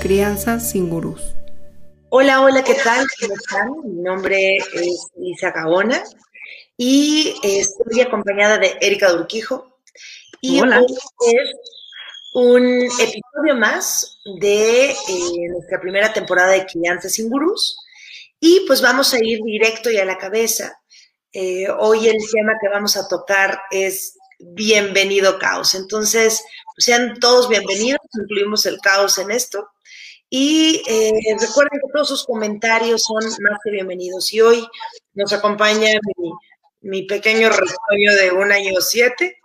Crianza sin gurús. Hola, hola, ¿qué tal? ¿Cómo están? Mi nombre es Lisa Cabona y estoy acompañada de Erika Durquijo. Y hola. hoy es un episodio más de eh, nuestra primera temporada de Crianza sin gurús. Y pues vamos a ir directo y a la cabeza. Eh, hoy el tema que vamos a tocar es bienvenido caos. Entonces, pues sean todos bienvenidos, incluimos el caos en esto. Y eh, recuerden que todos sus comentarios son más que bienvenidos. Y hoy nos acompaña mi, mi pequeño retoño de un año siete,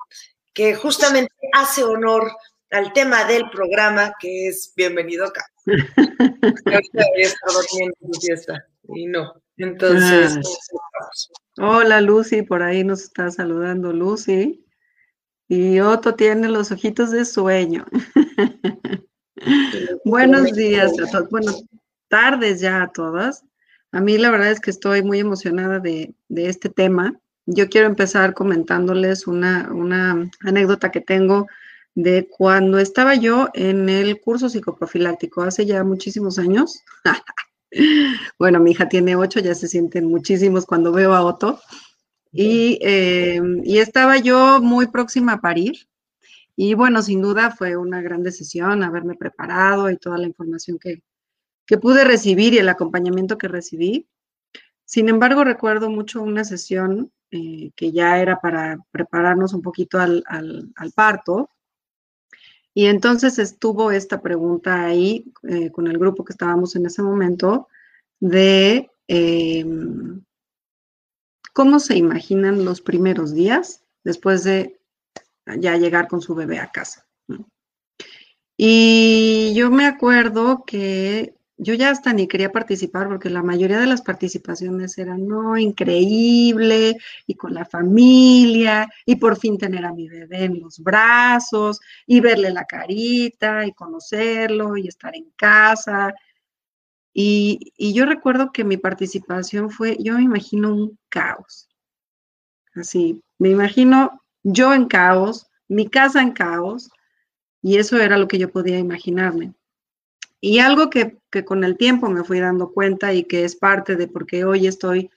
que justamente hace honor al tema del programa, que es Bienvenido acá. Ahorita había estado en fiesta y no. Entonces, Ah. Hola Lucy, por ahí nos está saludando Lucy. Y Otto tiene los ojitos de sueño. Buenos días a todos. Buenas tardes ya a todas. A mí la verdad es que estoy muy emocionada de, de este tema. Yo quiero empezar comentándoles una, una anécdota que tengo de cuando estaba yo en el curso psicoprofiláctico hace ya muchísimos años. bueno, mi hija tiene ocho, ya se sienten muchísimos cuando veo a Otto. Y, eh, y, estaba yo muy próxima a parir. Y bueno, sin duda fue una gran decisión haberme preparado y toda la información que, que pude recibir y el acompañamiento que recibí. Sin embargo, recuerdo mucho una sesión eh, que ya era para prepararnos un poquito al, al, al parto. Y entonces estuvo esta pregunta ahí eh, con el grupo que estábamos en ese momento de eh, cómo se imaginan los primeros días después de ya llegar con su bebé a casa. Y yo me acuerdo que yo ya hasta ni quería participar porque la mayoría de las participaciones eran, no, increíble, y con la familia, y por fin tener a mi bebé en los brazos, y verle la carita, y conocerlo, y estar en casa. Y, y yo recuerdo que mi participación fue, yo me imagino un caos. Así, me imagino yo en caos, mi casa en caos, y eso era lo que yo podía imaginarme. Y algo que, que, con el tiempo me fui dando cuenta y que es parte de por qué hoy estoy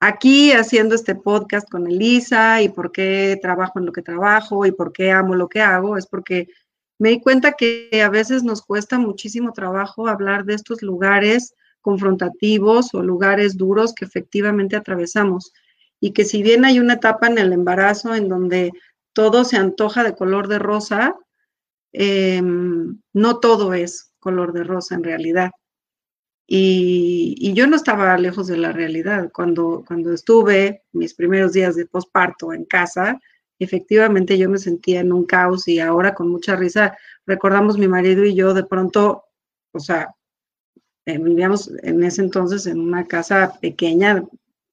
aquí haciendo este podcast con Elisa y por qué trabajo en lo que trabajo y por qué amo lo que hago, es porque me di cuenta que a veces nos cuesta muchísimo trabajo hablar de estos lugares confrontativos o lugares duros que efectivamente atravesamos. Y que si bien hay una etapa en el embarazo en donde todo se antoja de color de rosa, eh, no todo es color de rosa en realidad. Y, yo no estaba lejos de la realidad. Cuando, cuando estuve mis primeros días de posparto en casa, efectivamente yo me sentía en un caos y ahora con mucha risa recordamos mi marido y yo de pronto, o sea, eh, vivíamos en ese entonces en una casa pequeña,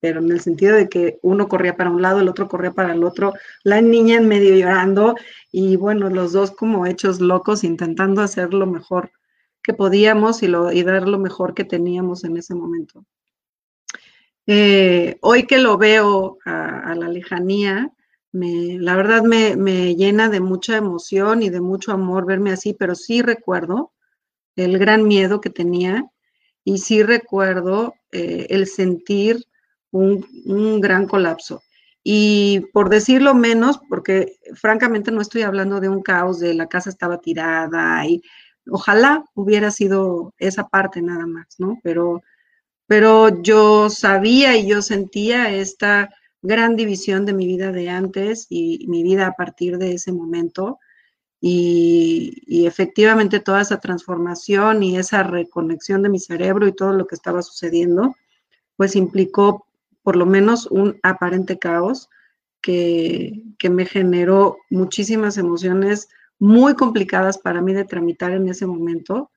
pero en el sentido de que uno corría para un lado, el otro corría para el otro, la niña en medio llorando y bueno, los dos como hechos locos intentando hacer lo mejor que podíamos y, lo, y dar lo mejor que teníamos en ese momento. Eh, hoy que lo veo a, la lejanía, me, la verdad me, me, llena de mucha emoción y de mucho amor verme así, pero sí recuerdo el gran miedo que tenía y sí recuerdo eh, el sentir un, un gran colapso. Y por decirlo menos, porque francamente no estoy hablando de un caos de la casa estaba tirada y Ojalá hubiera sido esa parte nada más, ¿no? Pero, pero yo sabía y yo sentía esta gran división de mi vida de antes y mi vida a partir de ese momento. Y, efectivamente toda esa transformación y esa reconexión de mi cerebro y todo lo que estaba sucediendo, pues implicó por lo menos un aparente caos que, que me generó muchísimas emociones muy complicadas para mí de tramitar en ese momento,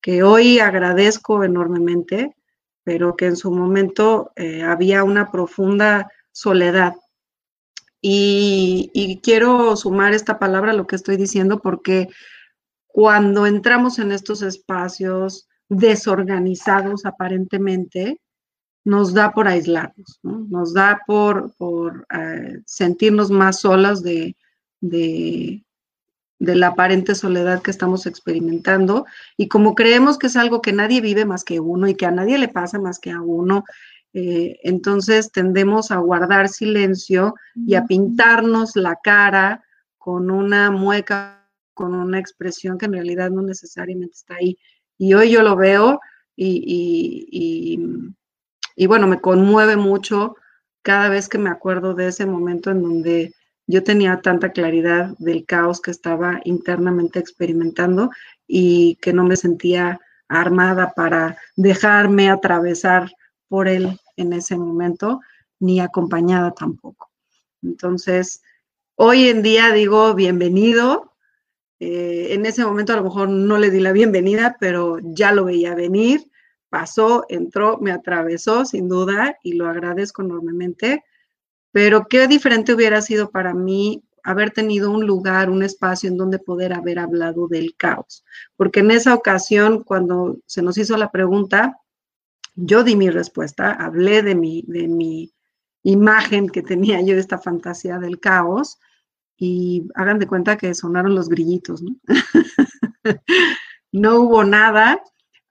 que hoy agradezco enormemente, pero que en su momento eh, había una profunda soledad. Y, quiero sumar esta palabra a lo que estoy diciendo porque cuando entramos en estos espacios desorganizados aparentemente, nos da por aislarnos, nos da por, por eh, sentirnos más solas de, la aparente soledad que estamos experimentando. Y como creemos que es algo que nadie vive más que uno y que a nadie le pasa más que a uno, eh, entonces tendemos a guardar silencio y a pintarnos la cara con una mueca, con una expresión que en realidad no necesariamente está ahí. Y hoy yo lo veo y y bueno, me conmueve mucho cada vez que me acuerdo de ese momento en donde yo tenía tanta claridad del caos que estaba internamente experimentando y que no me sentía armada para dejarme atravesar por él en ese momento, ni acompañada tampoco. Entonces, hoy en día digo bienvenido. Eh, en ese momento a lo mejor no le di la bienvenida, pero ya lo veía venir pasó, entró, me atravesó sin duda y lo agradezco enormemente, pero qué diferente hubiera sido para mí haber tenido un lugar, un espacio en donde poder haber hablado del caos, porque en esa ocasión, cuando se nos hizo la pregunta, yo di mi respuesta, hablé de mi, de mi imagen que tenía yo, esta fantasía del caos, y hagan de cuenta que sonaron los grillitos, ¿no? no hubo nada,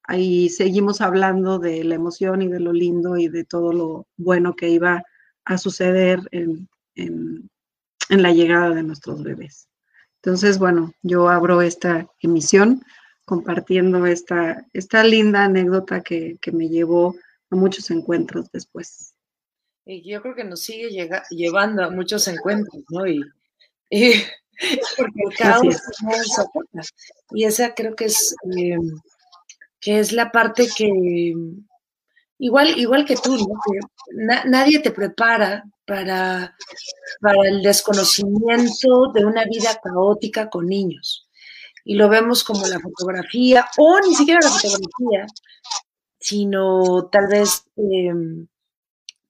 ahí seguimos hablando de la emoción y de lo lindo y de todo lo bueno que iba a suceder en, la llegada de nuestros bebés. Entonces, bueno, yo abro esta emisión compartiendo esta, esta linda anécdota que, me llevó a muchos encuentros después. Y yo creo que nos sigue llevando a muchos encuentros, ¿no? Y, porque el caos no soporta. Y esa creo que es eh, que es la parte que, igual, igual que tú, nadie te prepara para, para el desconocimiento de una vida caótica con niños. Y lo vemos como la fotografía, o ni siquiera la fotografía, sino tal vez em,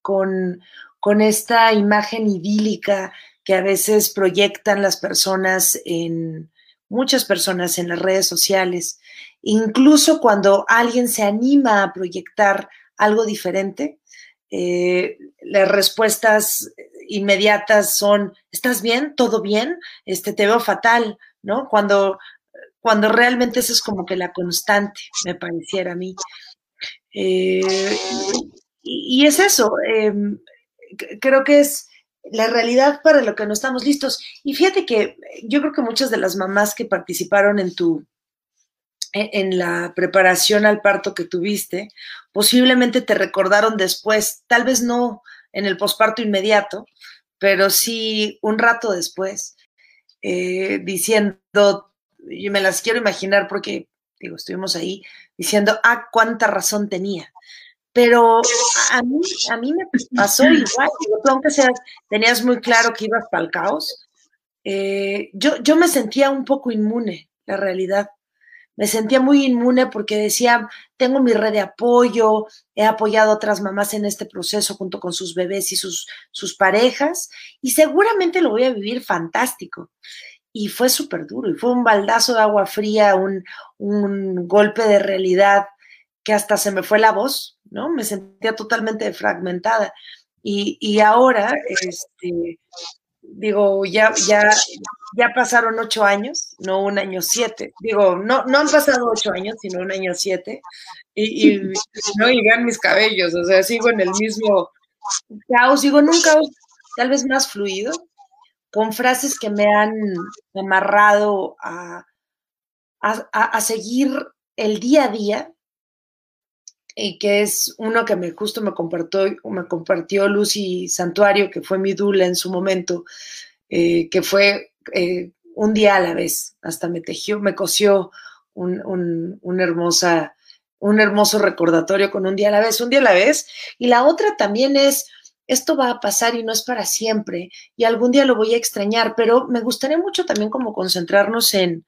con, con esta imagen idílica que a veces proyectan las personas en, muchas personas en las redes sociales Incluso cuando alguien se anima a proyectar algo diferente, eh, las respuestas inmediatas son, ¿estás bien? ¿Todo bien? Este, te veo fatal, ¿no? Cuando, cuando realmente eso es como que la constante, me pareciera a mí. Eh, y, es eso, em, creo que es la realidad para lo que no estamos listos. Y fíjate que yo creo que muchas de las mamás que participaron en tu, en la preparación al parto que tuviste, posiblemente te recordaron después, tal vez no en el posparto inmediato, pero sí un rato después, eh, diciendo, y me las quiero imaginar porque, digo, estuvimos ahí, diciendo, ah, cuánta razón tenía. Pero a mí, a mí me pasó igual, aunque seas, tenías muy claro que ibas para el caos, eh, yo, yo me sentía un poco inmune, la realidad me sentía muy inmune porque decía, tengo mi red de apoyo, he apoyado a otras mamás en este proceso junto con sus bebés y sus, sus parejas, y seguramente lo voy a vivir fantástico. Y fue súper duro, y fue un baldazo de agua fría, un, un golpe de realidad que hasta se me fue la voz, ¿no? Me sentía totalmente fragmentada. Y, y ahora, este, digo, ya, ya, ya pasaron ocho años, no un año siete. Digo, no, no han pasado ocho años, sino un año siete. Y, no, y vean mis cabellos, o sea, sigo en el mismo caos, un caos tal vez más fluido, con frases que me han amarrado a, a, seguir el día a día, y que es uno que me justo me compartió, me compartió Lucy Santuario, que fue mi dula en su momento, eh, que fue eh, un día a la vez, hasta me tejió, me cosió un, hermosa, un hermoso recordatorio con un día a la vez, un día a la vez. Y la otra también es, esto va a pasar y no es para siempre, y algún día lo voy a extrañar, pero me gustaría mucho también como concentrarnos en,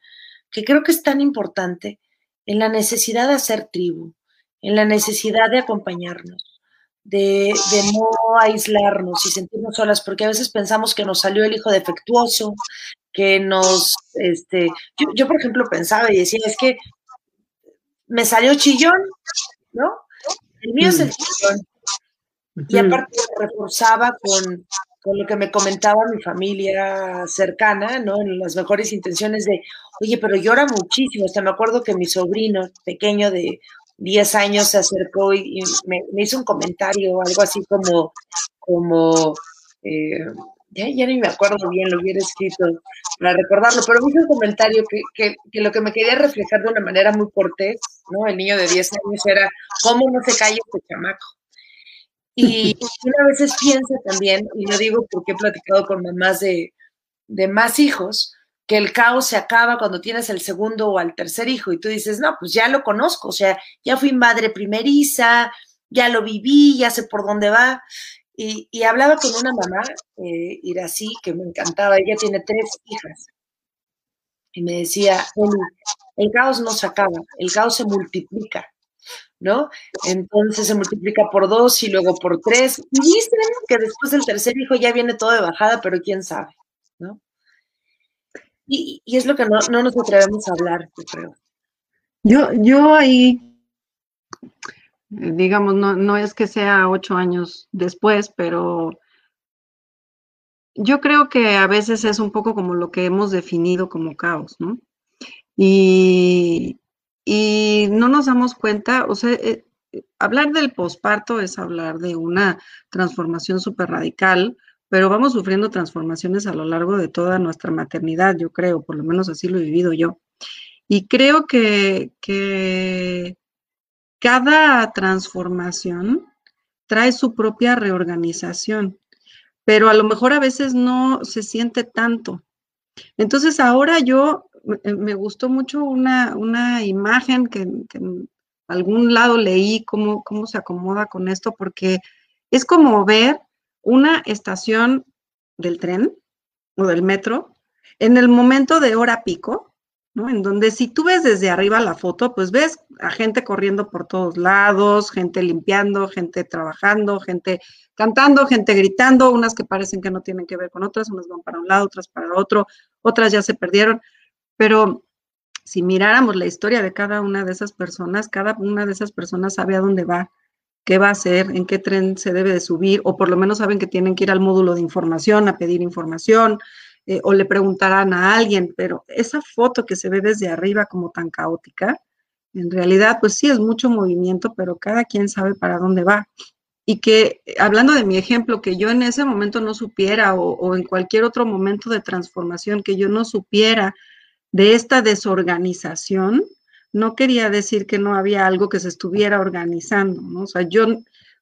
que creo que es tan importante, en la necesidad de hacer tribu, en la necesidad de acompañarnos, de, no aislarnos y sentirnos solas, porque a veces pensamos que nos salió el hijo defectuoso, que nos, este, yo, por ejemplo pensaba y decía, es que me salió chillón, ¿no? El mío es el mm. chillón. Y aparte reforzaba con, con, lo que me comentaba mi familia cercana, ¿no? En las mejores intenciones de, oye, pero llora muchísimo. Hasta me acuerdo que mi sobrino pequeño de 10 años se acercó y, me, hizo un comentario, algo así como, como, eh, ya, ya, ni me acuerdo bien, lo hubiera escrito para recordarlo, pero me hizo un comentario que, que, lo que me quería reflejar de una manera muy cortés, ¿no? El niño de 10 años era, ¿cómo no se calla este chamaco? Y una veces piensa también, y lo digo porque he platicado con mamás de, de más hijos, que el caos se acaba cuando tienes el segundo o al tercer hijo y tú dices, no, pues ya lo conozco, o sea, ya fui madre primeriza, ya lo viví, ya sé por dónde va. Y, y hablaba con una mamá, eh, Irací, que me encantaba, ella tiene tres hijas. Y me decía, el, el caos no se acaba, el caos se multiplica. ¿no? Entonces se multiplica por dos y luego por tres. Y dicen que después del tercer hijo ya viene todo de bajada, pero quién sabe, ¿no? Y, es lo que no, no, nos atrevemos a hablar, yo creo. Yo, yo ahí, digamos, no, no es que sea ocho años después, pero yo creo que a veces es un poco como lo que hemos definido como caos, ¿no? Y, y no nos damos cuenta, o sea, eh, hablar del posparto es hablar de una transformación súper radical, pero vamos sufriendo transformaciones a lo largo de toda nuestra maternidad, yo creo, por lo menos así lo he vivido yo. Y creo que, que cada transformación trae su propia reorganización, pero a lo mejor a veces no se siente tanto. Entonces ahora yo eh, me gustó mucho una, una imagen que, en algún lado leí cómo, cómo se acomoda con esto, porque es como ver una estación del tren o del metro en el momento de hora pico, ¿no? En donde si tú ves desde arriba la foto, pues ves a gente corriendo por todos lados, gente limpiando, gente trabajando, gente cantando, gente gritando, unas que parecen que no tienen que ver con otras, unas van para un lado, otras para otro, otras ya se perdieron. Pero si miráramos la historia de cada una de esas personas, cada una de esas personas sabe a dónde va, qué va a hacer, en qué tren se debe de subir, o por lo menos saben que tienen que ir al módulo de información a pedir información, eh, o le preguntarán a alguien, pero esa foto que se ve desde arriba como tan caótica, en realidad, pues sí es mucho movimiento, pero cada quien sabe para dónde va. Y que, hablando de mi ejemplo, que yo en ese momento no supiera, o, o en cualquier otro momento de transformación, que yo no supiera de esta desorganización, no quería decir que no había algo que se estuviera organizando, ¿no? O sea, yo,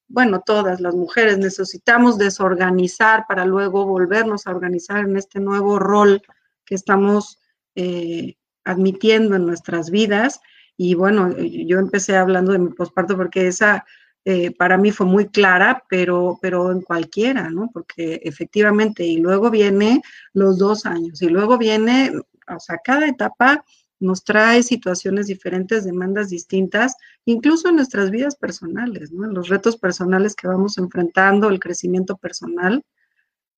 bueno, todas las mujeres necesitamos desorganizar para luego volvernos a organizar en este nuevo rol que estamos eh, admitiendo en nuestras vidas. Y bueno, yo empecé hablando de mi posparto porque esa eh, para mí fue muy clara, pero, pero en cualquiera, ¿no? Porque efectivamente, y luego viene los dos años, y luego viene o sea, cada etapa nos trae situaciones diferentes, demandas distintas, incluso en nuestras vidas personales, ¿no? En los retos personales que vamos enfrentando, el crecimiento personal.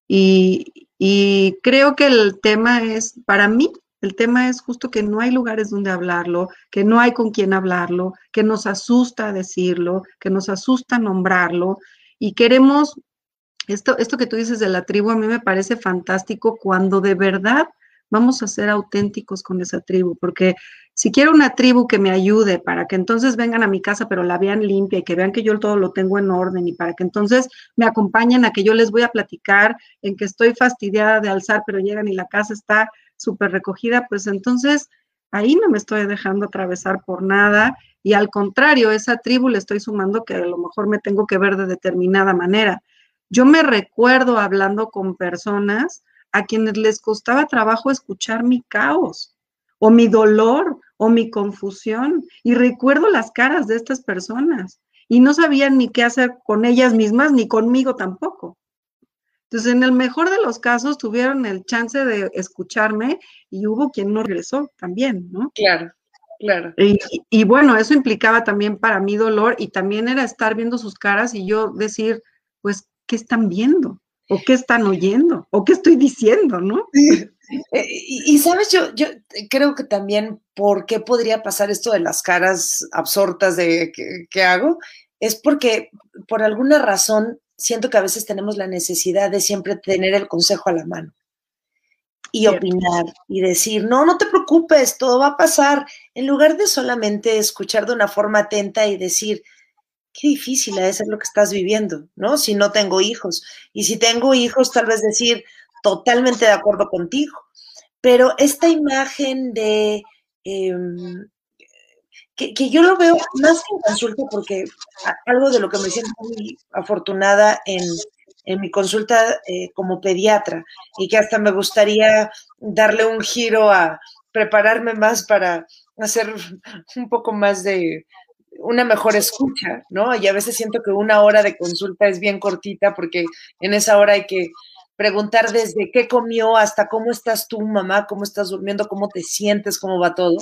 Y, y, creo que el tema es, para mí, el tema es justo que no hay lugares donde hablarlo, que no hay con quién hablarlo, que nos asusta decirlo, que nos asusta nombrarlo y queremos, esto, esto que tú dices de la tribu a mí me parece fantástico cuando de verdad vamos a ser auténticos con esa tribu, porque si quiero una tribu que me ayude para que entonces vengan a mi casa, pero la vean limpia y que vean que yo todo lo tengo en orden y para que entonces me acompañen a que yo les voy a platicar en que estoy fastidiada de alzar, pero llegan y la casa está súper recogida, pues entonces ahí no me estoy dejando atravesar por nada y al contrario, esa tribu le estoy sumando que a lo mejor me tengo que ver de determinada manera. Yo me recuerdo hablando con personas a quienes les costaba trabajo escuchar mi caos o mi dolor o mi confusión. Y recuerdo las caras de estas personas y no sabían ni qué hacer con ellas mismas ni conmigo tampoco. Entonces, en el mejor de los casos, tuvieron el chance de escucharme y hubo quien no regresó también, ¿no? Claro, claro. Y, y, bueno, eso implicaba también para mí dolor y también era estar viendo sus caras y yo decir, pues, ¿qué están viendo? O qué están oyendo, o qué estoy diciendo, ¿no? Eh, y, sabes, yo, yo creo que también por qué podría pasar esto de las caras absortas de que, hago, es porque por alguna razón siento que a veces tenemos la necesidad de siempre tener el consejo a la mano y opinar y decir, no, no te preocupes, todo va a pasar, en lugar de solamente escuchar de una forma atenta y decir, qué difícil es ser lo que estás viviendo, ¿no? Si no tengo hijos. Y si tengo hijos, tal vez decir, totalmente de acuerdo contigo. Pero esta imagen de... Em, que, yo lo veo más que en consulta, porque algo de lo que me siento muy afortunada en, mi consulta eh, como pediatra y que hasta me gustaría darle un giro a prepararme más para hacer un poco más de una mejor escucha, ¿no? Y a veces siento que una hora de consulta es bien cortita porque en esa hora hay que preguntar desde qué comió hasta cómo estás tú, mamá, cómo estás durmiendo, cómo te sientes, cómo va todo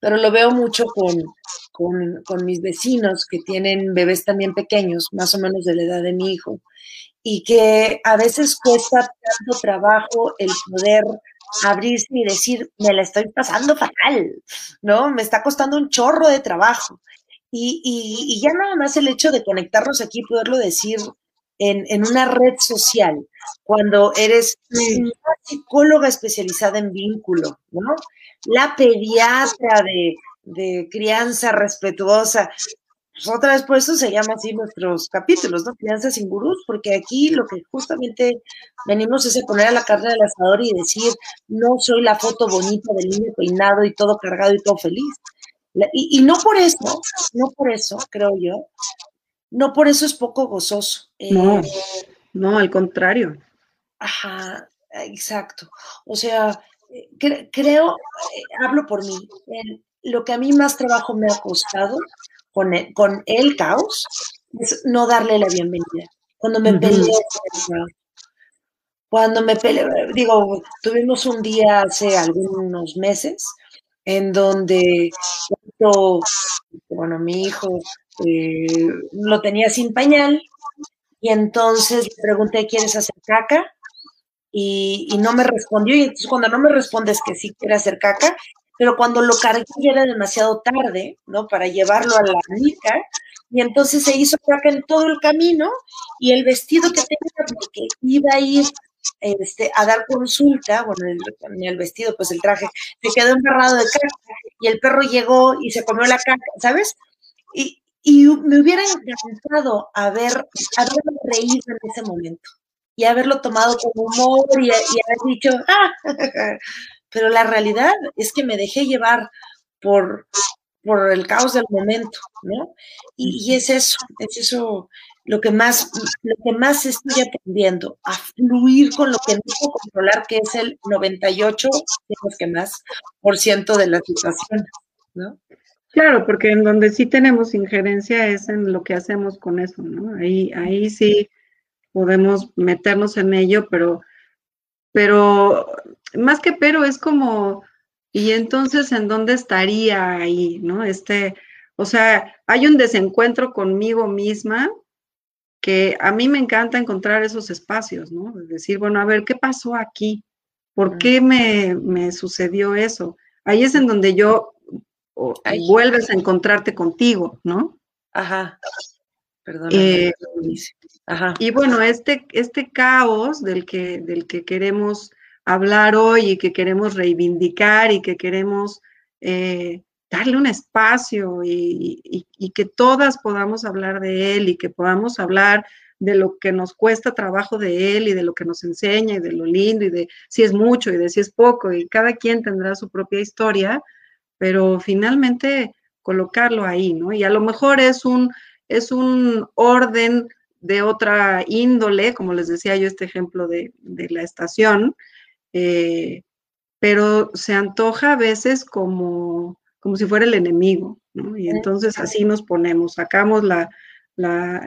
pero lo veo mucho con, con, mis vecinos que tienen bebés también pequeños, más o menos de la edad de mi hijo, y que a veces cuesta tanto trabajo el poder abrirse y decir, me la estoy pasando fatal, ¿no? Me está costando un chorro de trabajo. Y, y, ya nada más el hecho de conectarnos aquí, poderlo decir en, en una red social, cuando eres una psicóloga especializada en vínculo, ¿no? la pediatra de, crianza respetuosa. Pues otra vez por eso se llama así nuestros capítulos, ¿no? Crianza sin gurús, porque aquí lo que justamente venimos es a poner a la carne del asador y decir, no soy la foto bonita del niño peinado y todo cargado y todo feliz. Y, no por eso, no por eso, creo yo, no por eso es poco gozoso. no, eh, no, al contrario. Ajá, exacto. O sea, creo, eh, hablo por mí, lo que a mí más trabajo me ha costado con el, con el caos es no darle la bienvenida. Cuando me peleé, cuando me peleé, digo, tuvimos un día hace algunos meses en donde, bueno, mi hijo eh, lo tenía sin pañal y entonces le pregunté, ¿quieres hacer caca? y, no me respondió. Y entonces cuando no me respondes que sí quiere hacer caca, pero cuando lo cargué ya era demasiado tarde, ¿no? Para llevarlo a la mica, y entonces se hizo caca en todo el camino, y el vestido que tenía, porque iba a ir este, a dar consulta, bueno, el, el vestido, pues el traje, se quedó embarrado de caca, y el perro llegó y se comió la caca, ¿sabes? Y, y me hubiera encantado haber, haber reído en ese momento y haberlo tomado con humor y, haber dicho, ah, pero la realidad es que me dejé llevar por, por el caos del momento, ¿no? Y, es eso, es eso lo que más, lo que más estoy aprendiendo, a fluir con lo que no puedo controlar, que es el 98, que más, por ciento de la situación, ¿no? Claro, porque en donde sí tenemos injerencia es en lo que hacemos con eso, ¿no? Ahí, ahí sí podemos meternos en ello, pero, pero más que pero es como, y entonces, ¿en dónde estaría ahí, no? Este, o sea, hay un desencuentro conmigo misma que a mí me encanta encontrar esos espacios, ¿no? decir, bueno, a ver, ¿qué pasó aquí? ¿Por qué me, me sucedió eso? Ahí es en donde yo vuelves a encontrarte contigo, ¿no? Ajá. Perdón. Eh, y bueno, este, este caos del que, del que queremos hablar hoy y que queremos reivindicar y que queremos eh, darle un espacio y, que todas podamos hablar de él y que podamos hablar de lo que nos cuesta trabajo de él y de lo que nos enseña y de lo lindo y de si es mucho y de si es poco y cada quien tendrá su propia historia, pero finalmente colocarlo ahí, ¿no? Y a lo mejor es un es un orden de otra índole, como les decía yo, este ejemplo de, la estación, eh, pero se antoja a veces como, como si fuera el enemigo, ¿no? Y entonces así nos ponemos, sacamos la,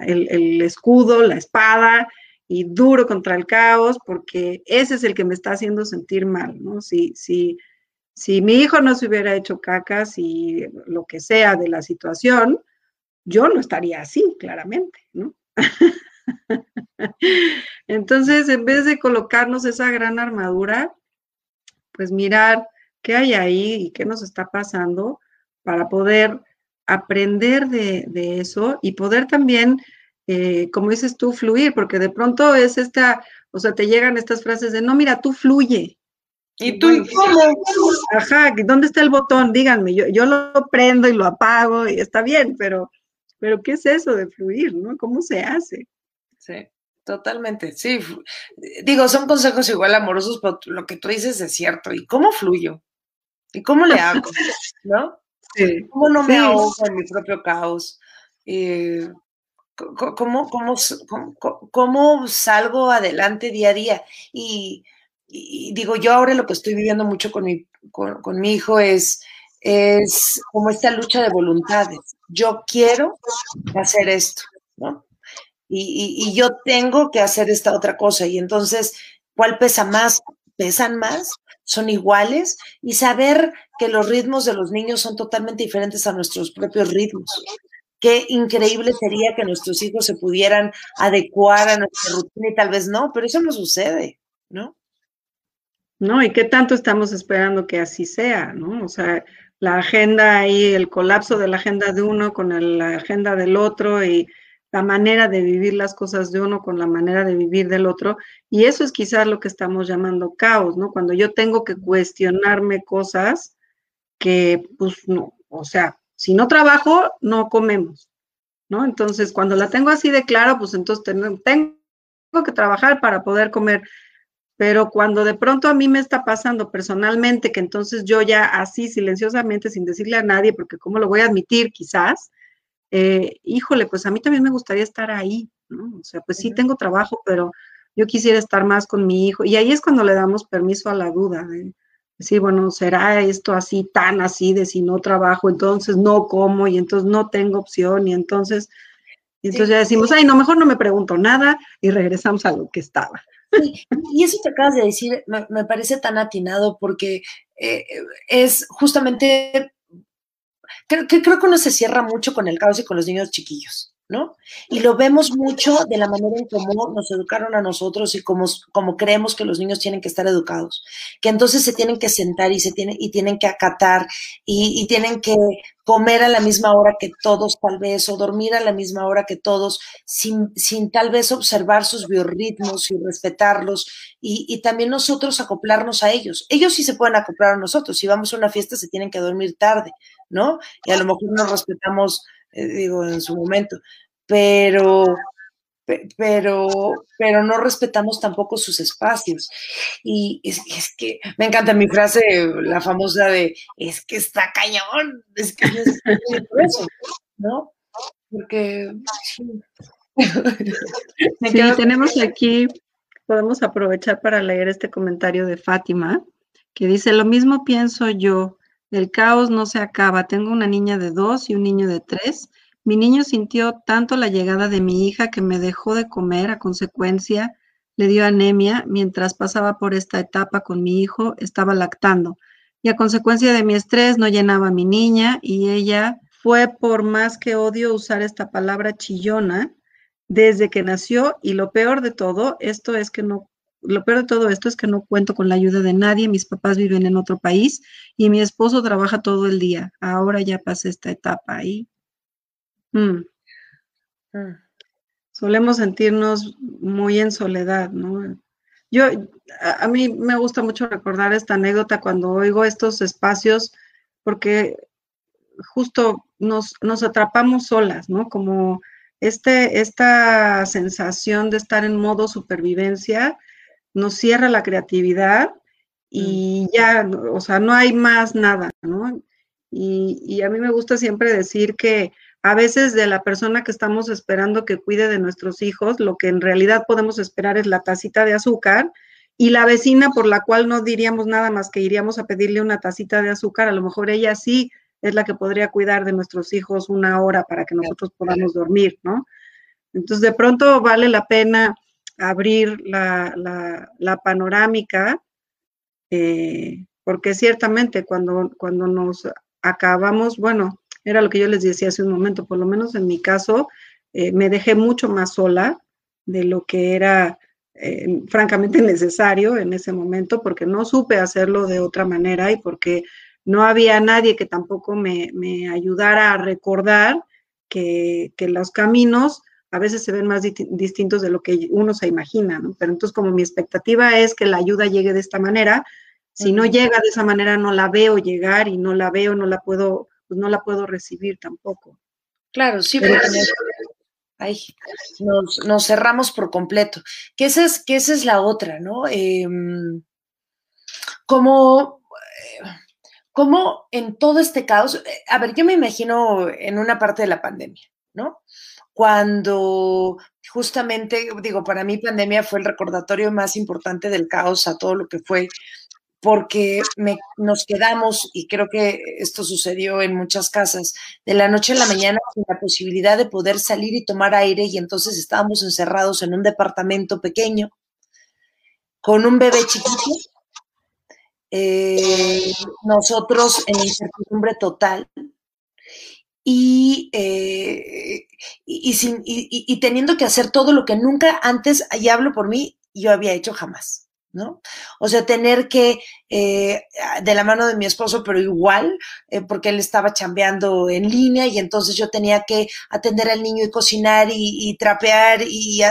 el, escudo, la espada y duro contra el caos, porque ese es el que me está haciendo sentir mal, ¿no? Si, si, si mi hijo no se hubiera hecho cacas y lo que sea de la situación, yo no estaría así, claramente, ¿no? Entonces, en vez de colocarnos esa gran armadura, pues mirar qué hay ahí y qué nos está pasando para poder aprender de, eso y poder también eh, como dices tú, fluir, porque de pronto es esta, o sea, te llegan estas frases de, no, mira, tú fluye. ¿Y tú y cómo? Ajá, ¿dónde está el botón? Díganme, yo, yo lo prendo y lo apago y está bien, pero, pero ¿qué es eso de fluir, no? ¿Cómo se hace? Sí. Totalmente, sí. Digo, son consejos igual amorosos, pero lo que tú dices es cierto. ¿Y cómo fluyo? ¿Y cómo le hago? ¿No? Sí. ¿Cómo no me ahogo en mi propio caos? Eh, ¿cómo, cómo, cómo, salgo adelante día a día? Y, digo, yo ahora lo que estoy viviendo mucho con mi, con, con mi hijo es, es como esta lucha de voluntades. Yo quiero hacer esto, ¿no? y, yo tengo que hacer esta otra cosa. Y entonces, ¿cuál pesa más? ¿Pesan más? ¿Son iguales? Y saber que los ritmos de los niños son totalmente diferentes a nuestros propios ritmos. Qué increíble sería que nuestros hijos se pudieran adecuar a nuestra rutina y tal vez no, pero eso no sucede, ¿no? No, y qué tanto estamos esperando que así sea, ¿no? O sea, la agenda y el colapso de la agenda de uno con la agenda del otro y la manera de vivir las cosas de uno con la manera de vivir del otro. Y eso es quizás lo que estamos llamando caos, ¿no? Cuando yo tengo que cuestionarme cosas que, pues, no, o sea, si no trabajo, no comemos, ¿no? Entonces, cuando la tengo así de claro, pues entonces tengo que trabajar para poder comer. Pero cuando de pronto a mí me está pasando personalmente, que entonces yo ya así silenciosamente, sin decirle a nadie, porque cómo lo voy a admitir quizás, eh, híjole, pues a mí también me gustaría estar ahí, ¿no? O sea, pues sí tengo trabajo, pero yo quisiera estar más con mi hijo. Y ahí es cuando le damos permiso a la duda, de decir, bueno, ¿será esto así, tan así, de si no trabajo, entonces no como y entonces no tengo opción y entonces, entonces ya decimos, ay, no, mejor no me pregunto nada y regresamos a lo que estaba. Y eso te acabas de decir, me, parece tan atinado porque eh, es justamente creo, que creo que uno se cierra mucho con el caos y con los niños chiquillos, ¿no? Y lo vemos mucho de la manera en cómo nos educaron a nosotros y cómo, creemos que los niños tienen que estar educados, que entonces se tienen que sentar y se tienen, y tienen que acatar y, y tienen que comer a la misma hora que todos tal vez, o dormir a la misma hora que todos, sin, sin tal vez observar sus biorritmos y respetarlos, y, y, también nosotros acoplarnos a ellos. Ellos sí se pueden acoplar a nosotros, si vamos a una fiesta se tienen que dormir tarde, ¿no? Y a lo mejor nos respetamos, eh, digo, en su momento, pero pero, pero no respetamos tampoco sus espacios. Y es, que me encanta mi frase, la famosa de, es que está cañón, es que no es eso, ¿no? Porque... Sí, tenemos aquí, podemos aprovechar para leer este comentario de Fátima, que dice, lo mismo pienso yo, el caos no se acaba, tengo una niña de dos y un niño de tres, mi niño sintió tanto la llegada de mi hija que me dejó de comer, a consecuencia le dio anemia. Mientras pasaba por esta etapa con mi hijo, estaba lactando. Y a consecuencia de mi estrés no llenaba a mi niña y ella fue por más que odio usar esta palabra chillona desde que nació. Y lo peor de todo esto es que no lo peor de todo esto es que no cuento con la ayuda de nadie, mis papás viven en otro país y mi esposo trabaja todo el día. Ahora ya pasé esta etapa ahí. Mm. Mm. Solemos sentirnos muy en soledad, ¿no? Yo, a, mí me gusta mucho recordar esta anécdota cuando oigo estos espacios, porque justo nos, nos atrapamos solas, ¿no? Como este, esta sensación de estar en modo supervivencia nos cierra la creatividad y mm. ya, o sea, no hay más nada, ¿no? Y, y, a mí me gusta siempre decir que a veces de la persona que estamos esperando que cuide de nuestros hijos, lo que en realidad podemos esperar es la tacita de azúcar y la vecina por la cual no diríamos nada más que iríamos a pedirle una tacita de azúcar, a lo mejor ella sí es la que podría cuidar de nuestros hijos una hora para que nosotros podamos dormir, ¿no? Entonces, de pronto vale la pena abrir la, la, panorámica, eh, porque ciertamente cuando, cuando nos acabamos, bueno, era lo que yo les decía hace un momento, por lo menos en mi caso, eh, me dejé mucho más sola de lo que era eh, francamente necesario en ese momento, porque no supe hacerlo de otra manera y porque no había nadie que tampoco me, ayudara a recordar que, los caminos a veces se ven más distintos de lo que uno se imagina, ¿no? Pero entonces como mi expectativa es que la ayuda llegue de esta manera, si no llega de esa manera no la veo llegar y no la veo, no la puedo, pues no la puedo recibir tampoco. Claro, sí, porque ay, nos, cerramos por completo. Que esa es, que esa es la otra, ¿no? Em, como, como en todo este caos, eh, a ver, yo me imagino en una parte de la pandemia, ¿no? Cuando justamente, digo, para mí pandemia fue el recordatorio más importante del caos a todo lo que fue porque nos quedamos, y creo que esto sucedió en muchas casas, de la noche a la mañana sin la posibilidad de poder salir y tomar aire, y entonces estábamos encerrados en un departamento pequeño, con un bebé chiquito, eh, nosotros en incertidumbre total, y, eh, y, teniendo que hacer todo lo que nunca antes, y hablo por mí, yo había hecho jamás. ¿no? O sea, tener que, eh, de la mano de mi esposo, pero igual, eh, porque él estaba chambeando en línea y entonces yo tenía que atender al niño y cocinar y, trapear y,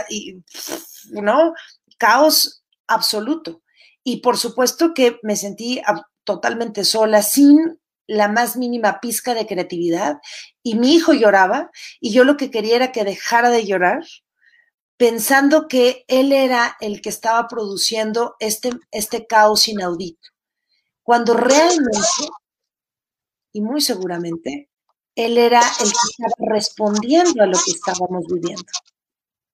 ¿no? Caos absoluto. Y por supuesto que me sentí totalmente sola, sin la más mínima pizca de creatividad. Y mi hijo lloraba y yo lo que quería era que dejara de llorar pensando que él era el que estaba produciendo este, este caos inaudito, cuando realmente, y muy seguramente, él era el que estaba respondiendo a lo que estábamos viviendo.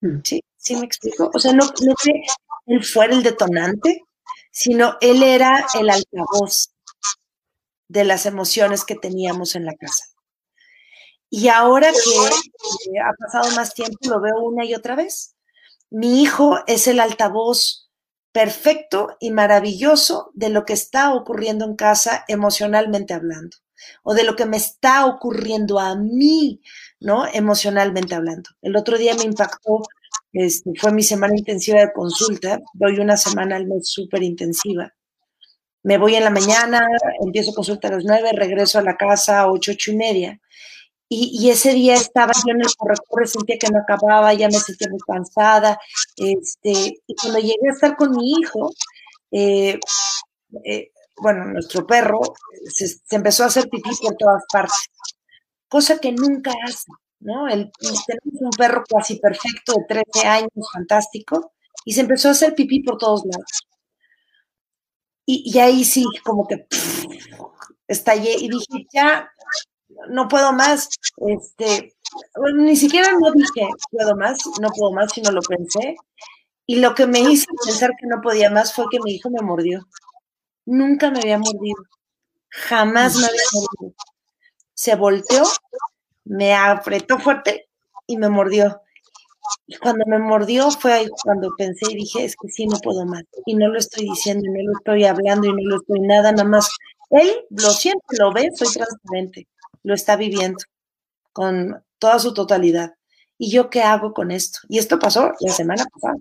Mm. ¿Sí? ¿Sí me explico? O sea, no, no que él fuera el detonante, sino él era el altavoz de las emociones que teníamos en la casa. Y ahora que ha pasado más tiempo, lo veo una y otra vez mi hijo es el altavoz perfecto y maravilloso de lo que está ocurriendo en casa emocionalmente hablando, o de lo que me está ocurriendo a mí, ¿no? Emocionalmente hablando. El otro día me impactó, este, fue mi semana intensiva de consulta, doy una semana al mes súper intensiva. Me voy en la mañana, empiezo consulta a las nueve, regreso a la casa a ocho, ocho y media. Y, ese día estaba yo en el corredor, sentía que no acababa, ya me sentía muy cansada. Este, y cuando llegué a estar con mi hijo, eh, eh, bueno, nuestro perro se, empezó a hacer pipí por todas partes, cosa que nunca hace, ¿no? El, tenemos un perro casi perfecto de 13 años, fantástico, y se empezó a hacer pipí por todos lados. Y, ahí sí, como que estallé y dije, ya, no puedo más. Este, ni siquiera no dije puedo más, no puedo más, sino lo pensé. Y lo que me hizo pensar que no podía más fue que mi hijo me mordió. Nunca me había mordido. Jamás me había mordido. Se volteó, me apretó fuerte y me mordió. Cuando me mordió fue ahí cuando pensé y dije, es que sí, no puedo más. Y no lo estoy diciendo, no lo estoy hablando y no lo estoy nada, nada más. Él lo siente, lo ve, soy transparente lo está viviendo con toda su totalidad. ¿Y yo qué hago con esto? Y esto pasó la semana pasada.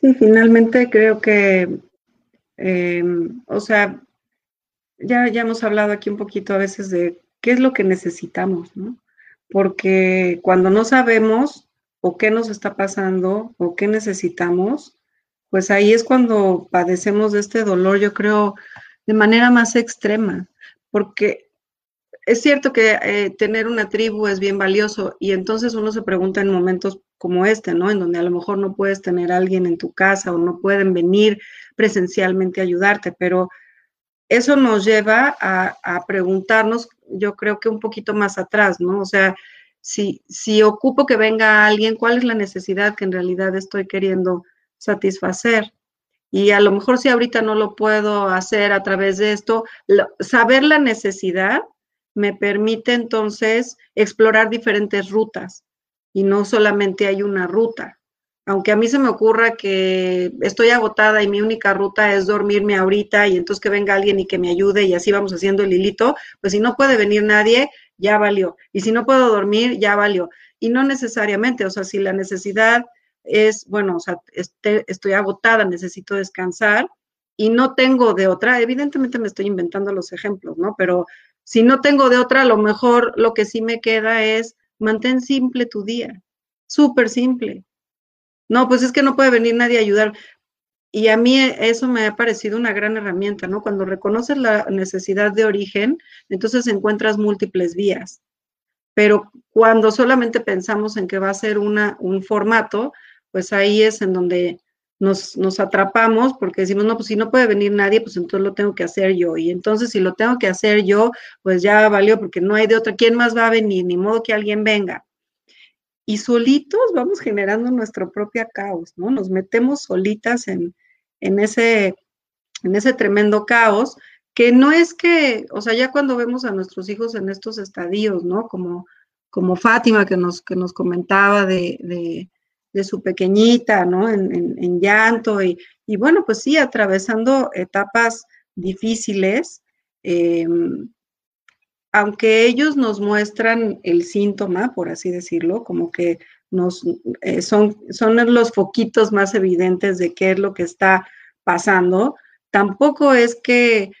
Sí, finalmente creo que, em, o sea, ya, ya hemos hablado aquí un poquito a veces de qué es lo que necesitamos, ¿no? Porque cuando no sabemos o qué nos está pasando o qué necesitamos, pues ahí es cuando padecemos de este dolor, yo creo, de manera más extrema, porque es cierto que eh, tener una tribu es bien valioso y entonces uno se pregunta en momentos como este, ¿no? En donde a lo mejor no puedes tener a alguien en tu casa o no pueden venir presencialmente a ayudarte, pero eso nos lleva a, a preguntarnos, yo creo que un poquito más atrás, ¿no? O sea, si, si ocupo que venga alguien, ¿cuál es la necesidad que en realidad estoy queriendo satisfacer? y a lo mejor si ahorita no lo puedo hacer a través de esto, saber la necesidad me permite entonces explorar diferentes rutas y no solamente hay una ruta. Aunque a mí se me ocurra que estoy agotada y mi única ruta es dormirme ahorita y entonces que venga alguien y que me ayude y así vamos haciendo el hilito, pues si no puede venir nadie, ya valió. Y si no puedo dormir, ya valió. Y no necesariamente, o sea, si la necesidad es, bueno, o sea, este, estoy agotada, necesito descansar y no tengo de otra. Evidentemente me estoy inventando los ejemplos, ¿no? Pero si no tengo de otra, a lo mejor lo que sí me queda es mantén simple tu día, súper simple. No, pues es que no puede venir nadie a ayudar. Y a mí eso me ha parecido una gran herramienta, ¿no? Cuando reconoces la necesidad de origen, entonces encuentras múltiples vías. Pero cuando solamente pensamos en que va a ser una, un formato, pues ahí es en donde nos, nos, atrapamos porque decimos, no, pues si no puede venir nadie, pues entonces lo tengo que hacer yo. Y entonces si lo tengo que hacer yo, pues ya valió porque no hay de otra. ¿Quién más va a venir? Ni modo que alguien venga. Y solitos vamos generando nuestro propio caos, ¿no? Nos metemos solitas en, en, ese, en ese tremendo caos que no es que, o sea, ya cuando vemos a nuestros hijos en estos estadios, ¿no? Como, como Fátima que nos, que nos comentaba de, de su pequeñita, ¿no? En, llanto y, bueno, pues sí, atravesando etapas difíciles, em, aunque ellos nos muestran el síntoma, por así decirlo, como que nos, eh, son, son los foquitos más evidentes de qué es lo que está pasando, tampoco es que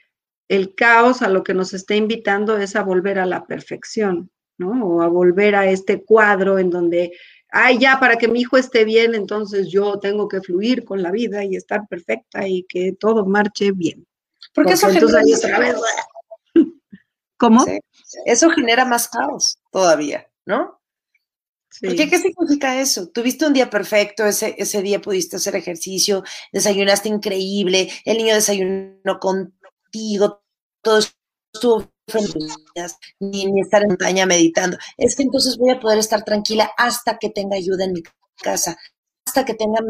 el caos a lo que nos está invitando es a volver a la perfección, ¿no? O a volver a este cuadro en donde ay, ya, para que mi hijo esté bien, entonces yo tengo que fluir con la vida y estar perfecta y que todo marche bien. Porque, eso genera ¿Cómo? Eso genera más caos todavía, ¿no? Sí. Porque, ¿qué significa eso? Tuviste un día perfecto, ese, ese día pudiste hacer ejercicio, desayunaste increíble, el niño desayunó contigo, todo estuvo ni, ni estar en montaña meditando. Es que entonces voy a poder estar tranquila hasta que tenga ayuda en mi casa, hasta que tenga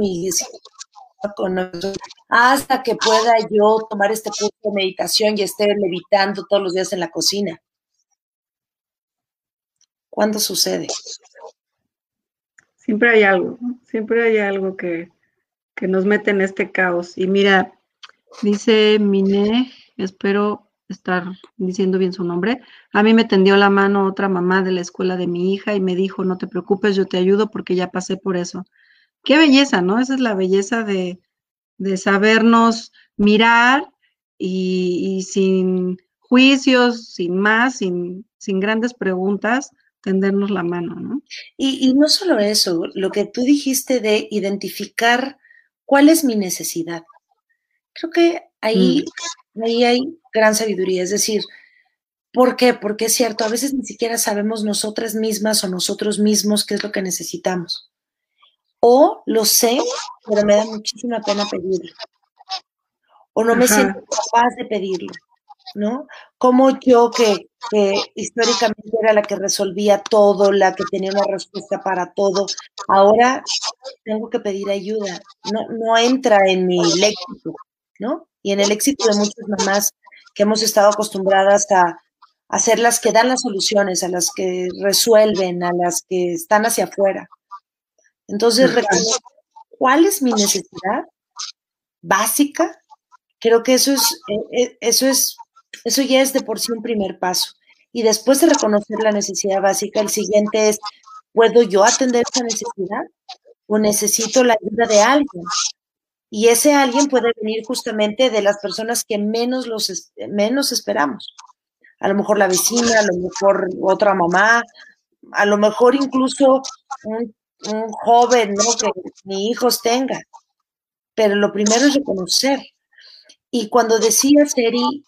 mi hasta que pueda yo tomar este curso de meditación y esté levitando todos los días en la cocina. ¿Cuándo sucede? Siempre hay algo, siempre hay algo que, que nos mete en este caos. Y mira, dice Mine, espero estar diciendo bien su nombre, a mí me tendió la mano otra mamá de la escuela de mi hija y me dijo, no te preocupes, yo te ayudo porque ya pasé por eso. Qué belleza, ¿no? Esa es la belleza de, sabernos mirar y, sin juicios, sin más, sin, sin grandes preguntas, tendernos la mano, ¿no? Y, y no solo eso, lo que tú dijiste de identificar cuál es mi necesidad. Creo que ahí, mm. ahí hay gran sabiduría. Es decir, ¿por qué? Porque es cierto, a veces ni siquiera sabemos nosotras mismas o nosotros mismos qué es lo que necesitamos. O lo sé, pero me da muchísima pena pedirlo. O no me siento capaz de pedirlo, ¿no? Como yo que, históricamente era la que resolvía todo, la que tenía una respuesta para todo, ahora tengo que pedir ayuda. No, no entra en mi léxico, ¿no? Y en el éxito de muchas mamás que hemos estado acostumbradas a, a ser las que dan las soluciones, a las que resuelven, a las que están hacia afuera. Entonces, ¿cuál es mi necesidad básica? Creo que eso es, e, e, eso es, eso ya es de por sí un primer paso. Y después de reconocer la necesidad básica, el siguiente es, ¿puedo yo atender esa necesidad? ¿O necesito la ayuda de alguien? Y ese alguien puede venir justamente de las personas que menos, los, menos esperamos. A lo mejor la vecina, a lo mejor otra mamá, a lo mejor incluso un, joven, ¿no? Que ni hijos tenga. Pero lo primero es reconocer. Y cuando decía Seri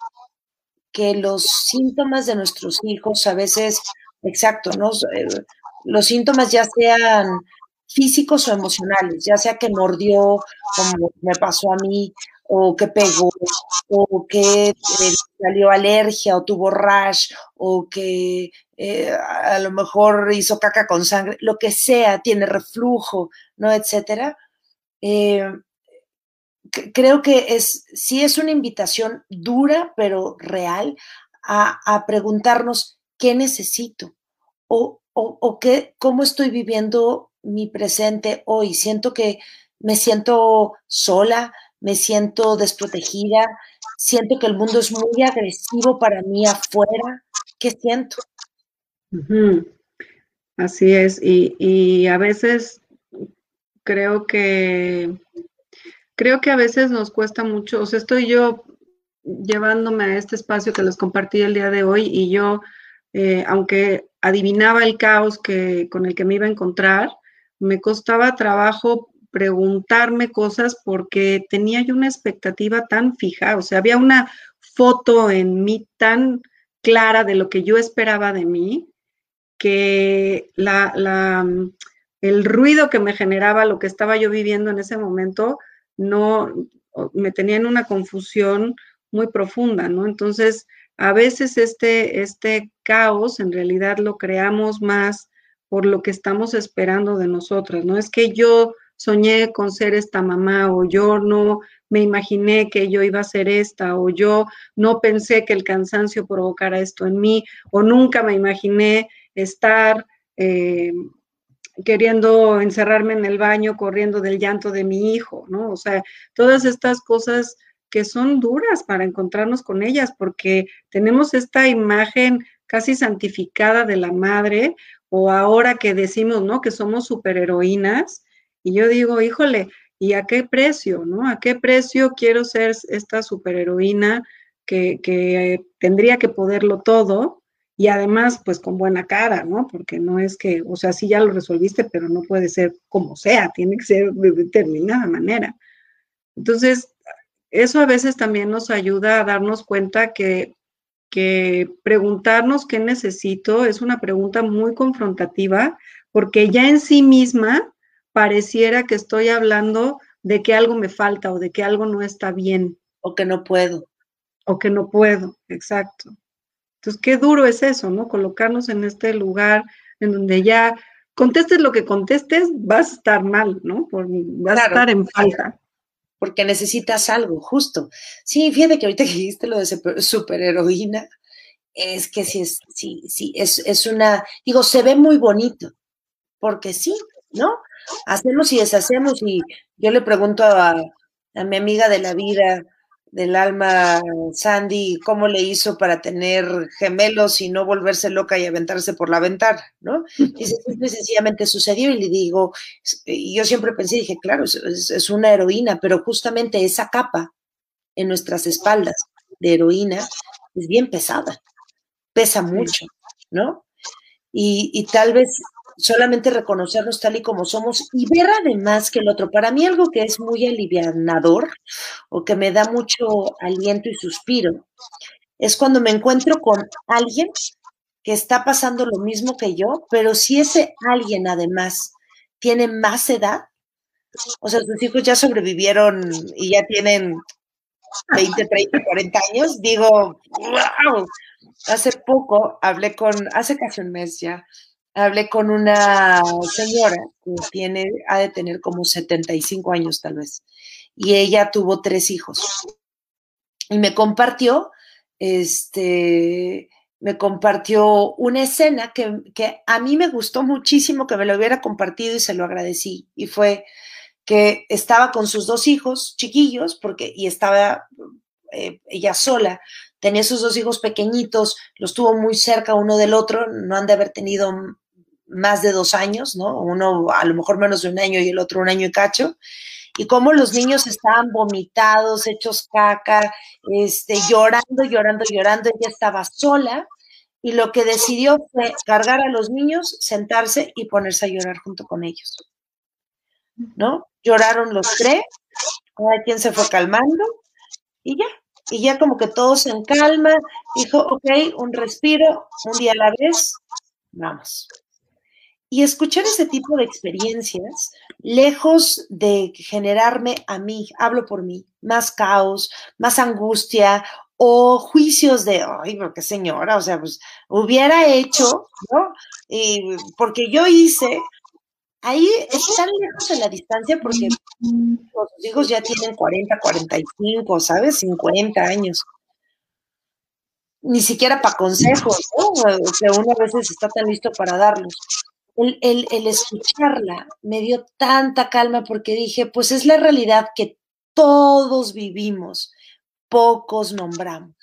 que los síntomas de nuestros hijos a veces, exacto, ¿no? Eh, los síntomas ya sean físicos o emocionales, ya sea que mordió, como me pasó a mí, o que pegó, o que eh, salió alergia, o tuvo rash, o que eh, a lo mejor hizo caca con sangre, lo que sea, tiene reflujo, ¿no? Etcétera. Eh, creo que es, sí es una invitación dura, pero real, a, preguntarnos qué necesito o, o qué, cómo estoy viviendo mi presente hoy. Siento que me siento sola, me siento desprotegida, siento que el mundo es muy agresivo para mí afuera. ¿Qué siento? Así es, y, y, a veces creo que creo que a veces nos cuesta mucho, o sea, estoy yo llevándome a este espacio que les compartí el día de hoy y yo, eh, aunque adivinaba el caos que, con el que me iba a encontrar, me costaba trabajo preguntarme cosas porque tenía yo una expectativa tan fija, o sea, había una foto en mí tan clara de lo que yo esperaba de mí, que la, la, el ruido que me generaba lo que estaba yo viviendo en ese momento no me tenía en una confusión muy profunda, ¿no? Entonces, a veces este, este caos en realidad lo creamos más por lo que estamos esperando de nosotras, ¿no? Es que yo soñé con ser esta mamá o yo no me imaginé que yo iba a ser esta o yo no pensé que el cansancio provocara esto en mí o nunca me imaginé estar eh, queriendo encerrarme en el baño corriendo del llanto de mi hijo, ¿no? O sea, todas estas cosas que son duras para encontrarnos con ellas porque tenemos esta imagen casi santificada de la madre o ahora que decimos, ¿no? Que somos superheroínas y yo digo, híjole, ¿y a qué precio, no? ¿A qué precio quiero ser esta superheroína que, que tendría que poderlo todo? Y además, pues con buena cara, ¿no? Porque no es que, o sea, sí ya lo resolviste, pero no puede ser como sea, tiene que ser de determinada manera. Entonces, eso a veces también nos ayuda a darnos cuenta que, que preguntarnos qué necesito es una pregunta muy confrontativa, porque ya en sí misma pareciera que estoy hablando de que algo me falta o de que algo no está bien. O que no puedo. O que no puedo, exacto. Entonces, qué duro es eso, ¿no? Colocarnos en este lugar en donde ya contestes lo que contestes, vas a estar mal, ¿no? vas a estar en falta. Porque necesitas algo, justo. Sí, fíjate que ahorita que dijiste lo de superheroína, es que sí, es, sí, sí, es, es una, digo, se ve muy bonito, porque sí, ¿no? hacemos y deshacemos y yo le pregunto a, mi amiga de la vida, del alma, Sandy, cómo le hizo para tener gemelos y no volverse loca y aventarse por la ventana, ¿no? Dice, simple sencillamente sucedió y le digo, y yo siempre pensé, dije, claro, es, es, una heroína, pero justamente esa capa en nuestras espaldas de heroína es bien pesada, pesa mucho, ¿no? Y, y tal vez solamente reconocernos tal y como somos y ver además que el otro, para mí algo que es muy alivianador o que me da mucho aliento y suspiro, es cuando me encuentro con alguien que está pasando lo mismo que yo, pero si ese alguien además tiene más edad, o sea, sus hijos ya sobrevivieron y ya tienen 20, 30, 40 años, digo, wow. Hace poco hablé con, hace casi un mes ya, hablé con una señora que tiene, ha de tener como 75 años tal vez, y ella tuvo tres hijos. Y me compartió, este, me compartió una escena que, que, a mí me gustó muchísimo que me lo hubiera compartido y se lo agradecí. Y fue que estaba con sus dos hijos chiquillos, porque, y estaba eh, ella sola, tenía sus dos hijos pequeñitos, los tuvo muy cerca uno del otro, no han de haber tenido más de dos años, ¿no? Uno a lo mejor menos de un año y el otro un año y cacho. Y cómo los niños estaban vomitados, hechos caca, este, llorando, llorando, llorando. Ella estaba sola y lo que decidió fue cargar a los niños, sentarse y ponerse a llorar junto con ellos. ¿No? Lloraron los tres, cada quien se fue calmando y ya. Y ya como que todos en calma, dijo, ok, un respiro, un día a la vez, vamos. Y escuchar ese tipo de experiencias, lejos de generarme a mí, hablo por mí, más caos, más angustia o juicios de, ay, pero qué señora, o sea, pues hubiera hecho, ¿no? Y porque yo hice, ahí están lejos en la distancia porque los hijos ya tienen 40, 45, ¿sabes? 50 años. Ni siquiera para consejos, ¿no? Que uno a veces está tan listo para darlos el, escucharla me dio tanta calma porque dije, pues es la realidad que todos vivimos, pocos nombramos.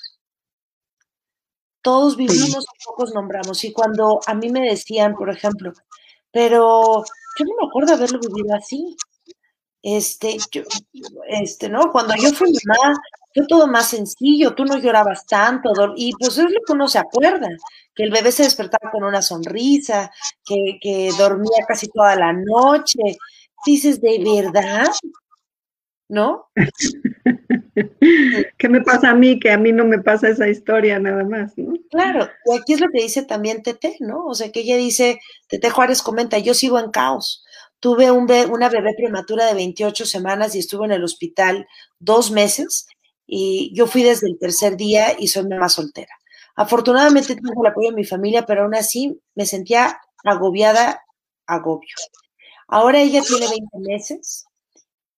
Todos vivimos, pocos nombramos. Y cuando a mí me decían, por ejemplo, pero yo no me acuerdo haberlo vivido así. Este, yo, este, ¿no? Cuando yo fui mamá, fue todo más sencillo, tú no llorabas tanto, y pues es lo que uno se acuerda, que el bebé se despertaba con una sonrisa, que, que dormía casi toda la noche. Dices, ¿de verdad? ¿No? ¿Qué me pasa a mí? Que a mí no me pasa esa historia nada más. Claro, y aquí es lo que dice también Tete, ¿no? O sea, que ella dice, Tete Juárez comenta, yo sigo en caos. Tuve un una bebé prematura de 28 semanas y estuve en el hospital dos meses y yo fui desde el tercer día y soy mamá soltera. Afortunadamente tengo el apoyo de mi familia, pero aún así me sentía agobiada, agobio. Ahora ella tiene 20 meses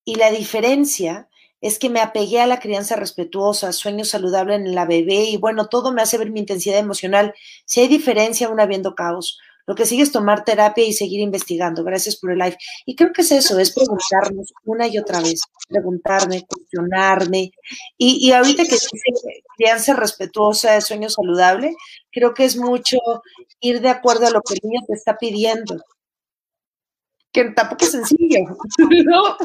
y la diferencia es que me apegué a la crianza respetuosa, sueño saludable en la bebé y bueno, todo me hace ver mi intensidad emocional. Si hay diferencia aún habiendo caos, lo que sigue es tomar terapia y seguir investigando. Gracias por el live. Y creo que es eso, es preguntarnos una y otra vez, preguntarme, cuestionarme. Y, y ahorita que dice crianza respetuosa, sueño saludable, creo que es mucho ir de acuerdo a lo que el niño te está pidiendo. Que tampoco es sencillo, ¿no?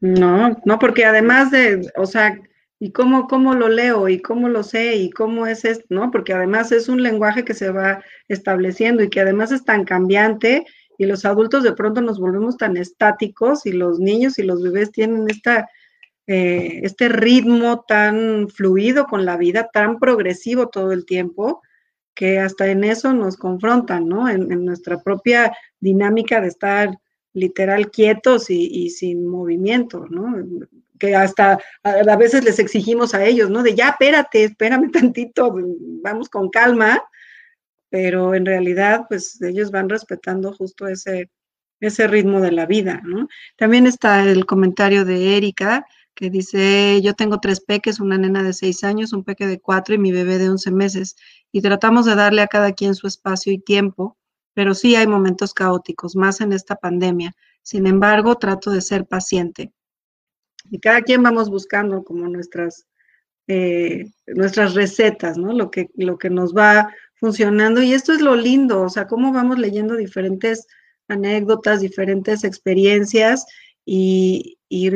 No, no, porque además de, o sea, ¿y cómo, cómo lo leo? ¿Y cómo lo sé? ¿Y cómo es esto? ¿No? Porque además es un lenguaje que se va estableciendo y que además es tan cambiante y los adultos de pronto nos volvemos tan estáticos y los niños y los bebés tienen esta, eh, este ritmo tan fluido con la vida, tan progresivo todo el tiempo, que hasta en eso nos confrontan, ¿no? En, en nuestra propia dinámica de estar literal quietos y, sin movimiento, ¿no? Que hasta a, veces les exigimos a ellos, ¿no? De ya, espérate, espérame tantito, vamos con calma, pero en realidad, pues ellos van respetando justo ese, ese ritmo de la vida, ¿no? También está el comentario de Erika, que dice, yo tengo tres peques, una nena de seis años, un peque de cuatro y mi bebé de once meses, y tratamos de darle a cada quien su espacio y tiempo pero sí hay momentos caóticos, más en esta pandemia. Sin embargo, trato de ser paciente. Y cada quien vamos buscando como nuestras, eh, nuestras recetas, ¿no? Lo que, lo que nos va funcionando. Y esto es lo lindo, o sea, cómo vamos leyendo diferentes anécdotas, diferentes experiencias y, y,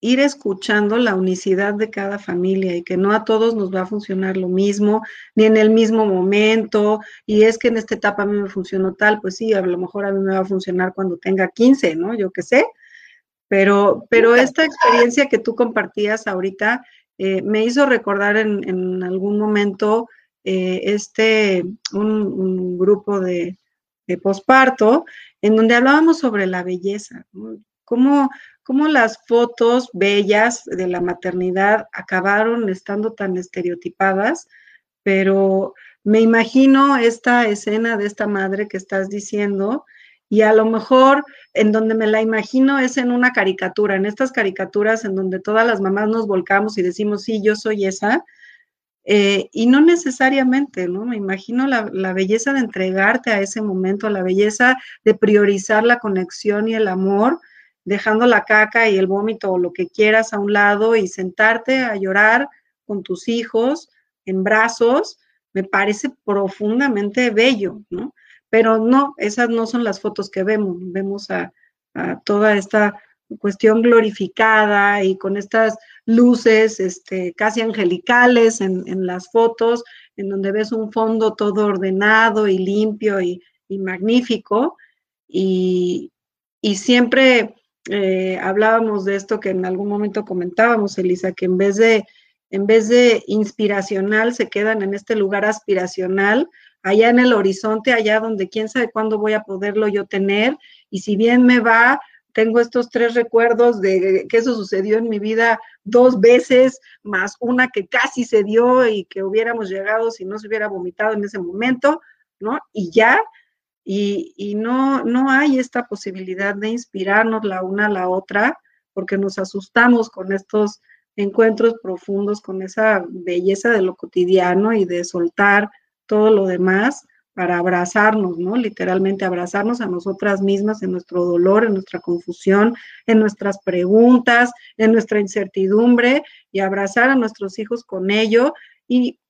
ir escuchando la unicidad de cada familia y que no a todos nos va a funcionar lo mismo, ni en el mismo momento, y es que en esta etapa a mí me funcionó tal, pues sí, a lo mejor a mí me va a funcionar cuando tenga 15, ¿no? Yo qué sé, pero, pero esta experiencia que tú compartías ahorita eh, me hizo recordar en, algún momento eh, este, un, grupo de, de posparto, en donde hablábamos sobre la belleza, ¿no? cómo, cómo las fotos bellas de la maternidad acabaron estando tan estereotipadas, pero me imagino esta escena de esta madre que estás diciendo y a lo mejor en donde me la imagino es en una caricatura, en estas caricaturas en donde todas las mamás nos volcamos y decimos, sí, yo soy esa, eh, y no necesariamente, ¿no? Me imagino la, la, belleza de entregarte a ese momento, la belleza de priorizar la conexión y el amor dejando la caca y el vómito o lo que quieras a un lado y sentarte a llorar con tus hijos en brazos, me parece profundamente bello, ¿no? Pero no, esas no son las fotos que vemos, vemos a, toda esta cuestión glorificada y con estas luces este, casi angelicales en, las fotos, en donde ves un fondo todo ordenado y limpio y, magnífico. Y, y siempre eh, hablábamos de esto que en algún momento comentábamos, Elisa, que en vez de en vez de inspiracional se quedan en este lugar aspiracional, allá en el horizonte, allá donde quién sabe cuándo voy a poderlo yo tener. Y si bien me va, tengo estos tres recuerdos de que eso sucedió en mi vida dos veces, más una que casi se dio y que hubiéramos llegado si no se hubiera vomitado en ese momento, ¿no? Y ya, y, no, no hay esta posibilidad de inspirarnos la una a la otra porque nos asustamos con estos encuentros profundos, con esa belleza de lo cotidiano y de soltar todo lo demás para abrazarnos, ¿no? Literalmente abrazarnos a nosotras mismas en nuestro dolor, en nuestra confusión, en nuestras preguntas, en nuestra incertidumbre y abrazar a nuestros hijos con ello. Y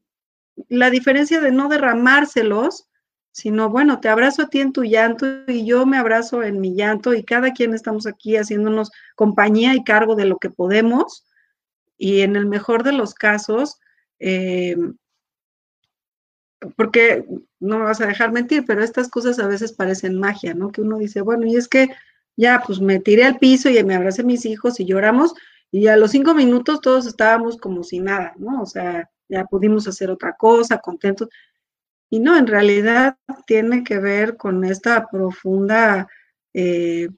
la diferencia de no derramárselos sino bueno, te abrazo a ti en tu llanto y yo me abrazo en mi llanto y cada quien estamos aquí haciéndonos compañía y cargo de lo que podemos y en el mejor de los casos, eh, porque no me vas a dejar mentir, pero estas cosas a veces parecen magia, ¿no? Que uno dice, bueno, y es que ya, pues me tiré al piso y me abracé a mis hijos y lloramos, y a los cinco minutos todos estábamos como si nada, ¿no? O sea, ya pudimos hacer otra cosa, contentos. Y no, en realidad tiene que ver con esta profunda eh,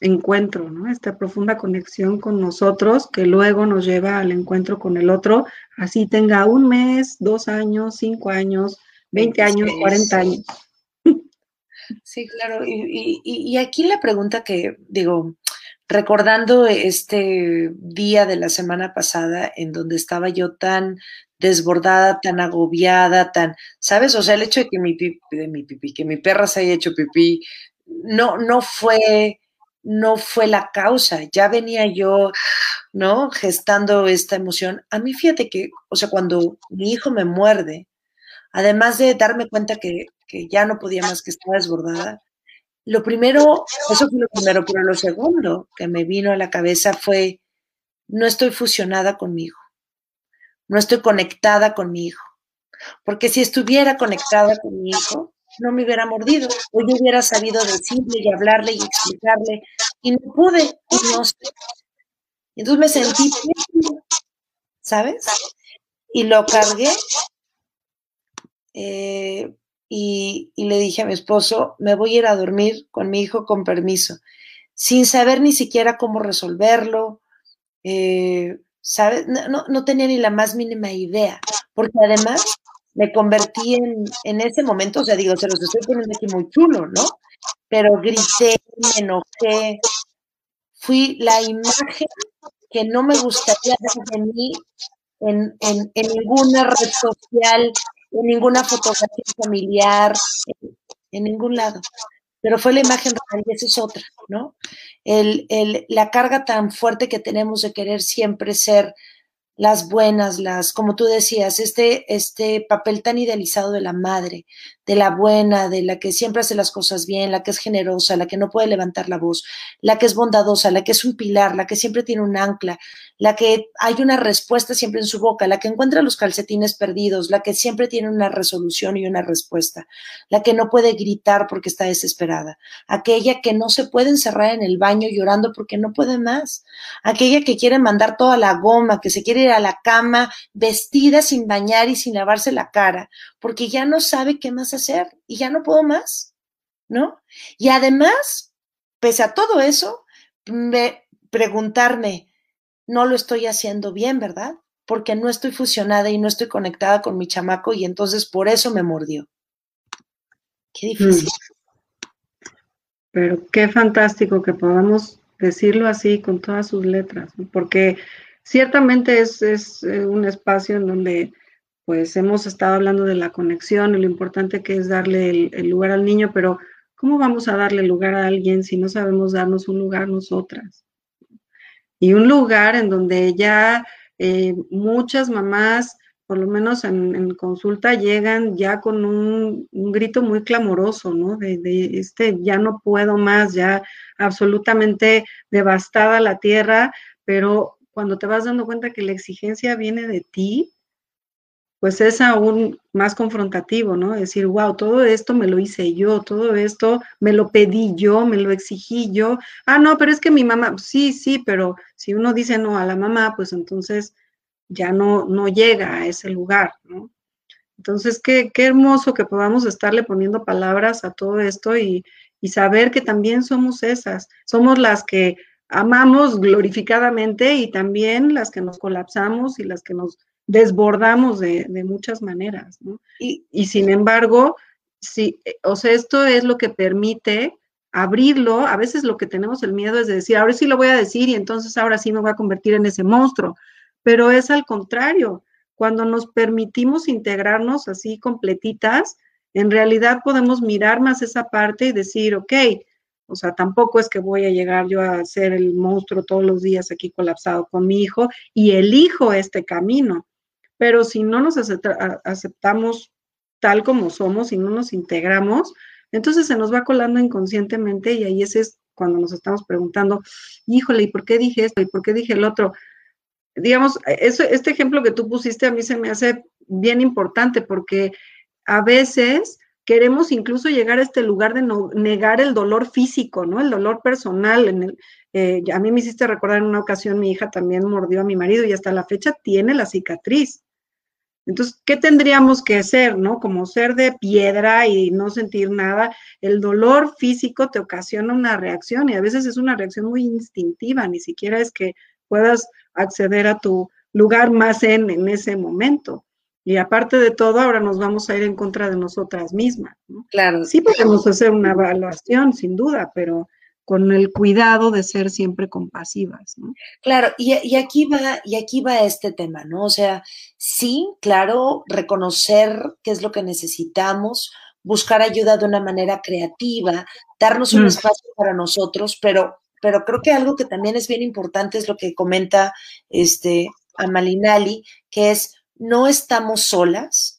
encuentro, ¿no? Esta profunda conexión con nosotros que luego nos lleva al encuentro con el otro, así tenga un mes, dos años, cinco años, veinte años, cuarenta años. Sí, claro. Y, aquí la pregunta que digo, recordando este día de la semana pasada en donde estaba yo tan desbordada, tan agobiada, tan, ¿sabes? O sea, el hecho de que mi pipi, de mi pipí, que mi perra se haya hecho pipí, no, no fue, no fue la causa. Ya venía yo, ¿no? Gestando esta emoción. A mí, fíjate que, o sea, cuando mi hijo me muerde, además de darme cuenta que, que ya no podía más, que estaba desbordada, lo primero, eso fue lo primero, pero lo segundo que me vino a la cabeza fue, no estoy fusionada conmigo no estoy conectada con mi hijo. Porque si estuviera conectada con mi hijo, no me hubiera mordido, o yo hubiera sabido decirle y hablarle y explicarle, y no pude, y no sé. Entonces me sentí, ¿sabes? Y lo cargué eh, y, le dije a mi esposo, me voy a ir a dormir con mi hijo con permiso, sin saber ni siquiera cómo resolverlo. Eh, ¿sabes? No, no, tenía ni la más mínima idea, porque además me convertí en, en ese momento, o sea, digo, se los estoy poniendo aquí muy chulo, ¿no? Pero grité, me enojé, fui la imagen que no me gustaría ver de mí en, en, en, ninguna red social, en ninguna fotografía familiar, en ningún lado pero fue la imagen real y esa es otra, ¿no? El, el, la carga tan fuerte que tenemos de querer siempre ser las buenas, las, como tú decías, este, este papel tan idealizado de la madre, de la buena, de la que siempre hace las cosas bien, la que es generosa, la que no puede levantar la voz, la que es bondadosa, la que es un pilar, la que siempre tiene un ancla, la que hay una respuesta siempre en su boca, la que encuentra los calcetines perdidos, la que siempre tiene una resolución y una respuesta, la que no puede gritar porque está desesperada, aquella que no se puede encerrar en el baño llorando porque no puede más, aquella que quiere mandar toda la goma, que se quiere ir a la cama vestida sin bañar y sin lavarse la cara, porque ya no sabe qué más hacer y ya no puedo más, ¿no? Y además, pese a todo eso, me, preguntarme, no lo estoy haciendo bien, ¿verdad? Porque no estoy fusionada y no estoy conectada con mi chamaco y entonces por eso me mordió. Qué mm. difícil. Pero qué fantástico que podamos decirlo así con todas sus letras, porque ciertamente es, es eh, un espacio en donde pues hemos estado hablando de la conexión y lo importante que es darle el, lugar al niño, pero ¿cómo vamos a darle lugar a alguien si no sabemos darnos un lugar nosotras? y un lugar en donde ya eh, muchas mamás, por lo menos en, consulta, llegan ya con un, grito muy clamoroso, ¿no? De, de, este, ya no puedo más, ya absolutamente devastada la tierra, pero cuando te vas dando cuenta que la exigencia viene de ti, pues es aún más confrontativo, ¿no? Decir, wow, todo esto me lo hice yo, todo esto me lo pedí yo, me lo exigí yo. Ah, no, pero es que mi mamá, sí, sí, pero si uno dice no a la mamá, pues entonces ya no, no llega a ese lugar, ¿no? Entonces, qué, qué hermoso que podamos estarle poniendo palabras a todo esto y, y saber que también somos esas, somos las que amamos glorificadamente y también las que nos colapsamos y las que nos desbordamos de, muchas maneras, ¿no? Y, sin embargo, sí, eh, o sea, esto es lo que permite abrirlo. A veces lo que tenemos el miedo es de decir, ahora sí lo voy a decir y entonces ahora sí me voy a convertir en ese monstruo. Pero es al contrario, cuando nos permitimos integrarnos así completitas, en realidad podemos mirar más esa parte y decir, ok, o sea, tampoco es que voy a llegar yo a ser el monstruo todos los días aquí colapsado con mi hijo y elijo este camino. Pero si no nos aceptamos tal como somos y no nos integramos, entonces se nos va colando inconscientemente y ahí ese es cuando nos estamos preguntando, híjole, ¿y por qué dije esto? ¿Y por qué dije el otro? digamos, este ejemplo que tú pusiste a mí se me hace bien importante porque a veces queremos incluso llegar a este lugar de no, negar el dolor físico, ¿no? El dolor personal. En el, eh, a mí me hiciste recordar en una ocasión, mi hija también mordió a mi marido y hasta la fecha tiene la cicatriz. Entonces, ¿qué tendríamos que hacer, no? Como ser de piedra y no sentir nada. El dolor físico te ocasiona una reacción y a veces es una reacción muy instintiva, ni siquiera es que puedas acceder a tu lugar más en, en ese momento. Y aparte de todo, ahora nos vamos a ir en contra de nosotras mismas. ¿no? Claro. Sí podemos hacer una evaluación, sin duda, pero con el cuidado de ser siempre compasivas. ¿no? Claro, y, y, aquí va, y aquí va este tema, ¿no? O sea, sí, claro, reconocer qué es lo que necesitamos, buscar ayuda de una manera creativa, darnos un mm. espacio para nosotros, pero, pero creo que algo que también es bien importante es lo que comenta este Amalinali, que es no estamos solas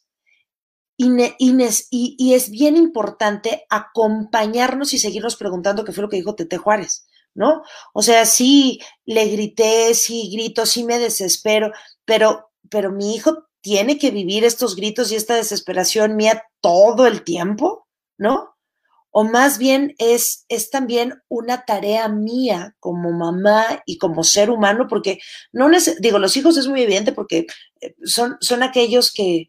y, y, es bien importante acompañarnos y seguirnos preguntando qué fue lo que dijo Tete Juárez, ¿no? O sea, sí, le grité, sí grito, sí me desespero, pero, pero mi hijo tiene que vivir estos gritos y esta desesperación mía todo el tiempo, ¿no? o más bien es, es también una tarea mía como mamá y como ser humano, porque no digo, los hijos es muy evidente porque eh, son, son aquellos que,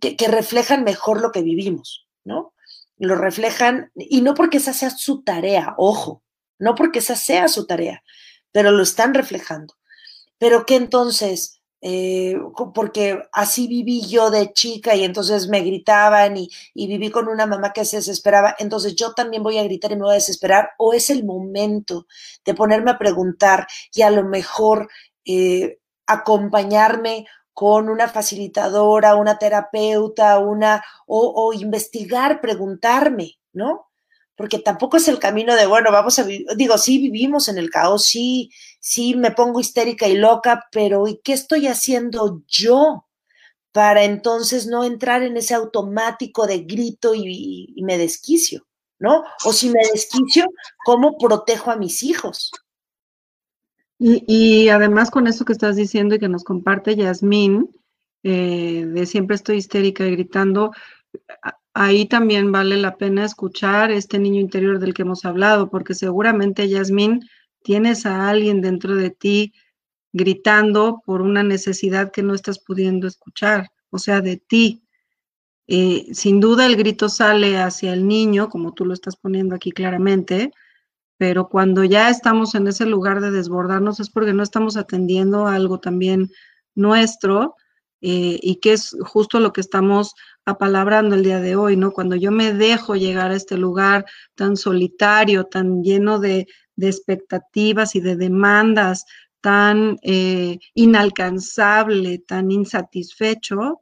que, reflejan mejor lo que vivimos, ¿no? Lo reflejan, y no porque esa sea su tarea, ojo, no porque esa sea su tarea, pero lo están reflejando. Pero que entonces eh, porque así viví yo de chica y entonces me gritaban y, viví con una mamá que se desesperaba, entonces yo también voy a gritar y me voy a desesperar, o es el momento de ponerme a preguntar y a lo mejor eh, acompañarme con una facilitadora, una terapeuta, una, o, o investigar, preguntarme, ¿no? porque tampoco es el camino de, bueno, vamos a vivir, digo, sí vivimos en el caos, sí, sí me pongo histérica y loca, pero ¿y qué estoy haciendo yo para entonces no entrar en ese automático de grito y, me desquicio, ¿no? O si me desquicio, ¿cómo protejo a mis hijos? Y, y además con eso que estás diciendo y que nos comparte Yasmín, eh, de siempre estoy histérica y gritando, ahí también vale la pena escuchar este niño interior del que hemos hablado, porque seguramente, Yasmín, tienes a alguien dentro de ti gritando por una necesidad que no estás pudiendo escuchar, o sea, de ti. Eh, sin duda el grito sale hacia el niño, como tú lo estás poniendo aquí claramente, pero cuando ya estamos en ese lugar de desbordarnos es porque no estamos atendiendo algo también nuestro eh, y que es justo lo que estamos apalabrando el día de hoy, ¿no? Cuando yo me dejo llegar a este lugar tan solitario, tan lleno de, expectativas y de demandas, tan eh, inalcanzable, tan insatisfecho,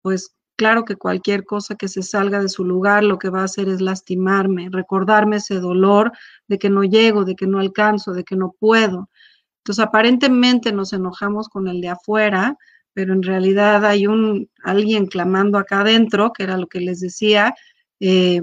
pues claro que cualquier cosa que se salga de su lugar lo que va a hacer es lastimarme, recordarme ese dolor de que no llego, de que no alcanzo, de que no puedo. Entonces, aparentemente nos enojamos con el de afuera, pero en realidad hay un alguien clamando acá adentro, que era lo que les decía, eh,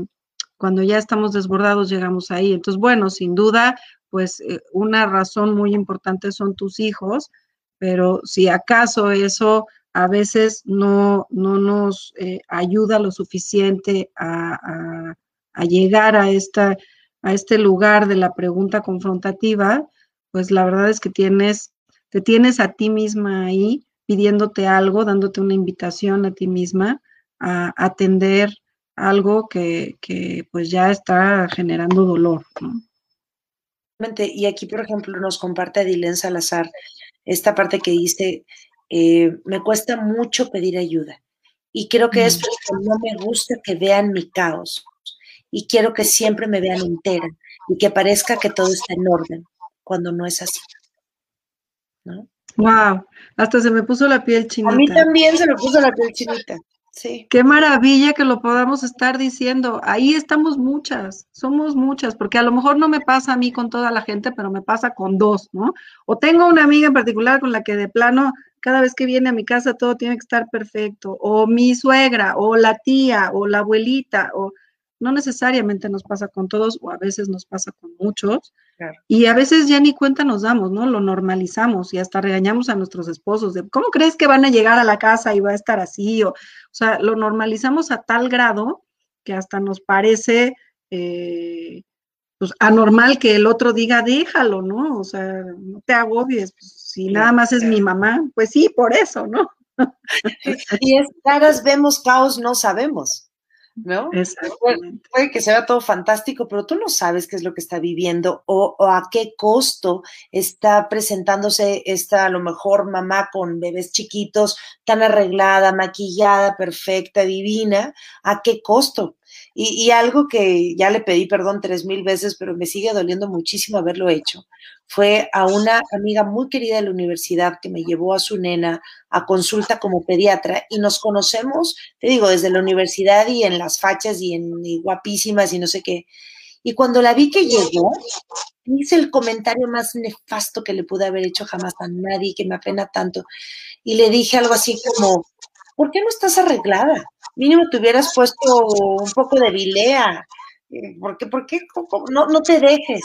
cuando ya estamos desbordados llegamos ahí. Entonces, bueno, sin duda, pues eh, una razón muy importante son tus hijos, pero si acaso eso a veces no, no nos eh, ayuda lo suficiente a, a, llegar a, esta, a este lugar de la pregunta confrontativa, pues la verdad es que tienes, te tienes a ti misma ahí pidiéndote algo, dándote una invitación a ti misma a atender algo que, pues ya está generando dolor. Y aquí, por ejemplo, nos comparte Adilén Salazar esta parte que dice, eh, me cuesta mucho pedir ayuda y creo que es porque no me gusta que vean mi caos y quiero que siempre me vean entera y que parezca que todo está en orden cuando no es así. ¿no? Wow, hasta se me puso la piel chinita. A mí también se me puso la piel chinita. Sí. Qué maravilla que lo podamos estar diciendo. Ahí estamos muchas, somos muchas, porque a lo mejor no me pasa a mí con toda la gente, pero me pasa con dos, ¿no? O tengo una amiga en particular con la que de plano cada vez que viene a mi casa todo tiene que estar perfecto, o mi suegra, o la tía, o la abuelita, o no necesariamente nos pasa con todos o a veces nos pasa con muchos. Y a veces ya ni cuenta nos damos, ¿no? Lo normalizamos y hasta regañamos a nuestros esposos de, ¿cómo crees que van a llegar a la casa y va a estar así? O, o sea, lo normalizamos a tal grado que hasta nos parece eh, pues, anormal que el otro diga, déjalo, ¿no? O sea, no te agobies, pues, si nada más es mi mamá, pues sí, por eso, ¿no? y es caras vemos, caos no sabemos. ¿no? Puede, que sea todo fantástico, pero tú no sabes qué es lo que está viviendo o, a qué costo está presentándose esta, a lo mejor, mamá con bebés chiquitos, tan arreglada, maquillada, perfecta, divina, a qué costo. Y, algo que ya le pedí perdón tres mil veces, pero me sigue doliendo muchísimo haberlo hecho, fue a una amiga muy querida de la universidad que me llevó a su nena a consulta como pediatra y nos conocemos, te digo, desde la universidad y en las fachas y en guapísimas y no sé qué. Y cuando la vi que llegó, hice el comentario más nefasto que le pude haber hecho jamás a nadie, que me apena tanto. Y le dije algo así como, ¿por qué no estás arreglada? mínimo te hubieras puesto un poco de vilea. Eh, ¿Por qué? ¿Por qué? No, no te dejes.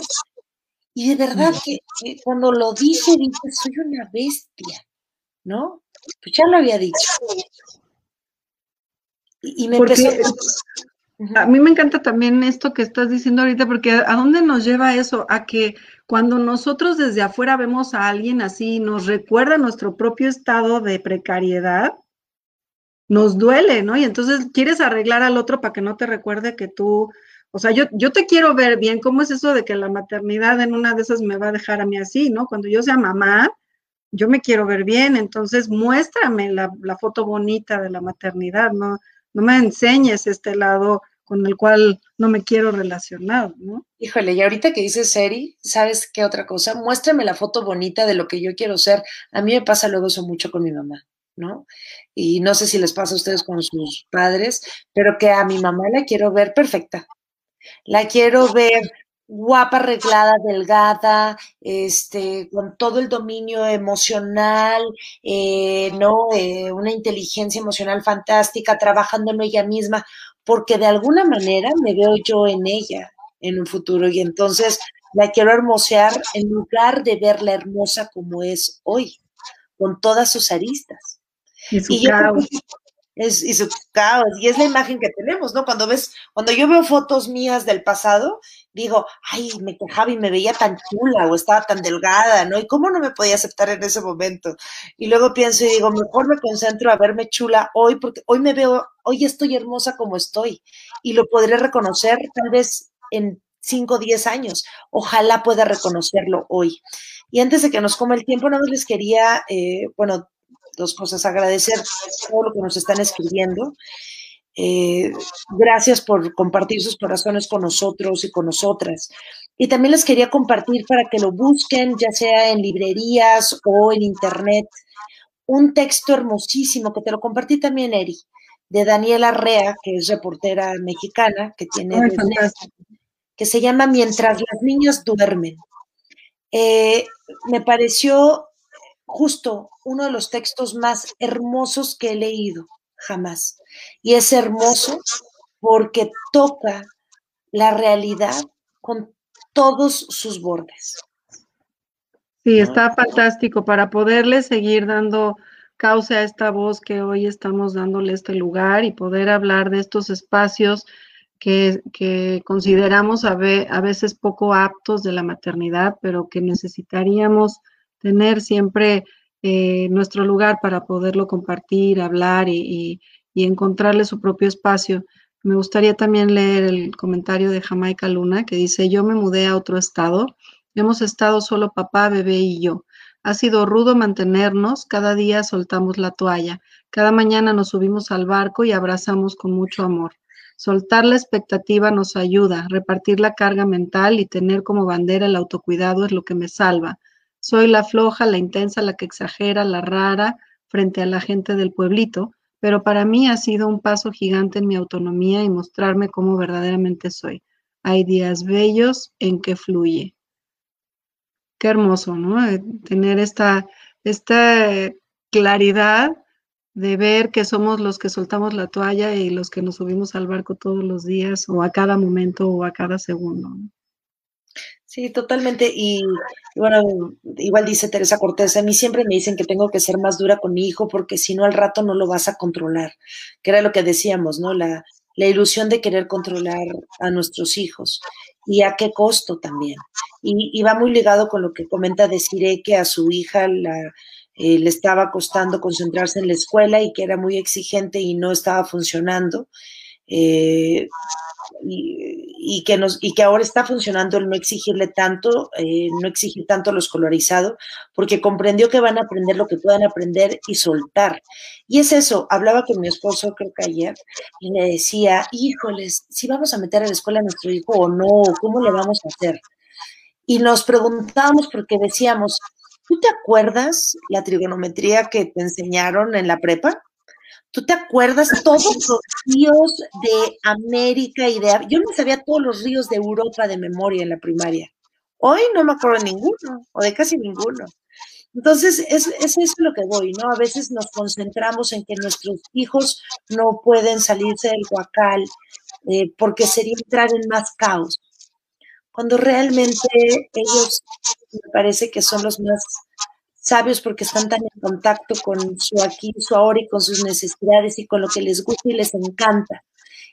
Y de verdad que, cuando lo dije, dije, soy una bestia, ¿no? Pues ya lo había dicho. Y, me empezó a... mí me encanta también esto que estás diciendo ahorita, porque ¿a dónde nos lleva eso? A que cuando nosotros desde afuera vemos a alguien así, nos recuerda nuestro propio estado de precariedad, nos duele, ¿no? Y entonces quieres arreglar al otro para que no te recuerde que tú, o sea, yo, yo te quiero ver bien, ¿cómo es eso de que la maternidad en una de esas me va a dejar a mí así, ¿no? Cuando yo sea mamá, yo me quiero ver bien, entonces muéstrame la, foto bonita de la maternidad, ¿no? No me enseñes este lado con el cual no me quiero relacionar, ¿no? Híjole, y ahorita que dices Seri, ¿sabes qué otra cosa? Muéstrame la foto bonita de lo que yo quiero ser. A mí me pasa luego eso mucho con mi mamá. ¿No? Y no sé si les pasa a ustedes con sus padres, pero que a mi mamá la quiero ver perfecta. La quiero ver guapa, arreglada, delgada, este, con todo el dominio emocional, eh, ¿no? Eh, una inteligencia emocional fantástica, trabajando en ella misma, porque de alguna manera me veo yo en ella en un futuro y entonces la quiero hermosear en lugar de verla hermosa como es hoy, con todas sus aristas. Y su caos. Es, y su caos, y es la imagen que tenemos, ¿no? Cuando ves, cuando yo veo fotos mías del pasado, digo, ay, me quejaba y me veía tan chula o estaba tan delgada, ¿no? ¿Y cómo no me podía aceptar en ese momento? Y luego pienso y digo, mejor me concentro a verme chula hoy, porque hoy me veo, hoy estoy hermosa como estoy, y lo podré reconocer tal vez en 5 o 10 años. Ojalá pueda reconocerlo hoy. Y antes de que nos coma el tiempo, nada más les quería, eh, bueno, dos cosas. Agradecer todo lo que nos están escribiendo. Eh, gracias por compartir sus corazones con nosotros y con nosotras. Y también les quería compartir para que lo busquen, ya sea en librerías o en internet, un texto hermosísimo que te lo compartí también, Eri, de Daniela Rea, que es reportera mexicana, que tiene que se llama Mientras las niñas duermen. Eh, me pareció justo uno de los textos más hermosos que he leído jamás. Y es hermoso porque toca la realidad con todos sus bordes. Sí, está fantástico para poderle seguir dando causa a esta voz que hoy estamos dándole este lugar y poder hablar de estos espacios que, que consideramos a, a veces poco aptos de la maternidad, pero que necesitaríamos tener siempre eh, nuestro lugar para poderlo compartir, hablar y, encontrarle su propio espacio. Me gustaría también leer el comentario de Jamaica Luna que dice, yo me mudé a otro estado, hemos estado solo papá, bebé y yo. Ha sido rudo mantenernos, cada día soltamos la toalla, cada mañana nos subimos al barco y abrazamos con mucho amor. Soltar la expectativa nos ayuda, repartir la carga mental y tener como bandera el autocuidado es lo que me salva. Soy la floja, la intensa, la que exagera, la rara frente a la gente del pueblito, pero para mí ha sido un paso gigante en mi autonomía y mostrarme cómo verdaderamente soy. Hay días bellos en que fluye. Qué hermoso, ¿no? Eh, tener esta, esta claridad de ver que somos los que soltamos la toalla y los que nos subimos al barco todos los días o a cada momento o a cada segundo. Sí, totalmente. Y, bueno, igual dice Teresa Cortés, a mí siempre me dicen que tengo que ser más dura con mi hijo porque si no al rato no lo vas a controlar, que era lo que decíamos, ¿no? La, la ilusión de querer controlar a nuestros hijos y a qué costo también. Y, va muy ligado con lo que comenta Desiree, que a su hija la, eh, le estaba costando concentrarse en la escuela y que era muy exigente y no estaba funcionando. Eh, y, que nos, y que ahora está funcionando el no exigirle tanto, eh, no exigir tanto los colorizados, porque comprendió que van a aprender lo que puedan aprender y soltar. Y es eso, hablaba con mi esposo creo que ayer y le decía, híjoles, si vamos a meter a la escuela a nuestro hijo o no, ¿cómo le vamos a hacer? Y nos preguntábamos porque decíamos, ¿tú te acuerdas la trigonometría que te enseñaron en la prepa? ¿Tú te acuerdas todos los ríos de América y de... Yo no sabía todos los ríos de Europa de memoria en la primaria. Hoy no me acuerdo de ninguno, o de casi ninguno. Entonces, es, es eso lo que voy, ¿no? A veces nos concentramos en que nuestros hijos no pueden salirse del huacal eh, porque sería entrar en más caos. Cuando realmente ellos me parece que son los más sabios porque están tan en contacto con su aquí, su ahora y con sus necesidades y con lo que les gusta y les encanta.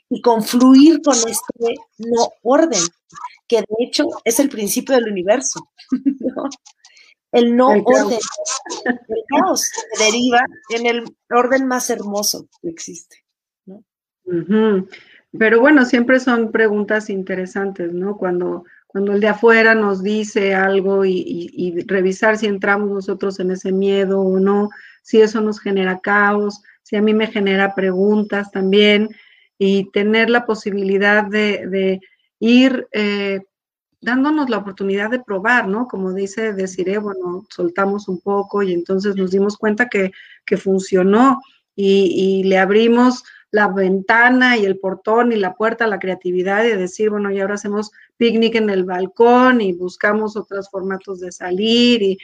Y confluir con este no orden, que de hecho es el principio del universo. El no orden, el caos se deriva en el orden más hermoso que existe. Pero bueno, siempre son preguntas interesantes, ¿no? Cuando cuando el de afuera nos dice algo y, revisar si entramos nosotros en ese miedo o no, si eso nos genera caos, si a mí me genera preguntas también y tener la posibilidad de, ir eh, dándonos la oportunidad de probar, ¿no? Como dice Desiree, bueno, soltamos un poco y entonces nos dimos cuenta que, funcionó y, y le abrimos la ventana y el portón y la puerta la creatividad y decir, bueno, y ahora hacemos picnic en el balcón y buscamos otros formatos de salir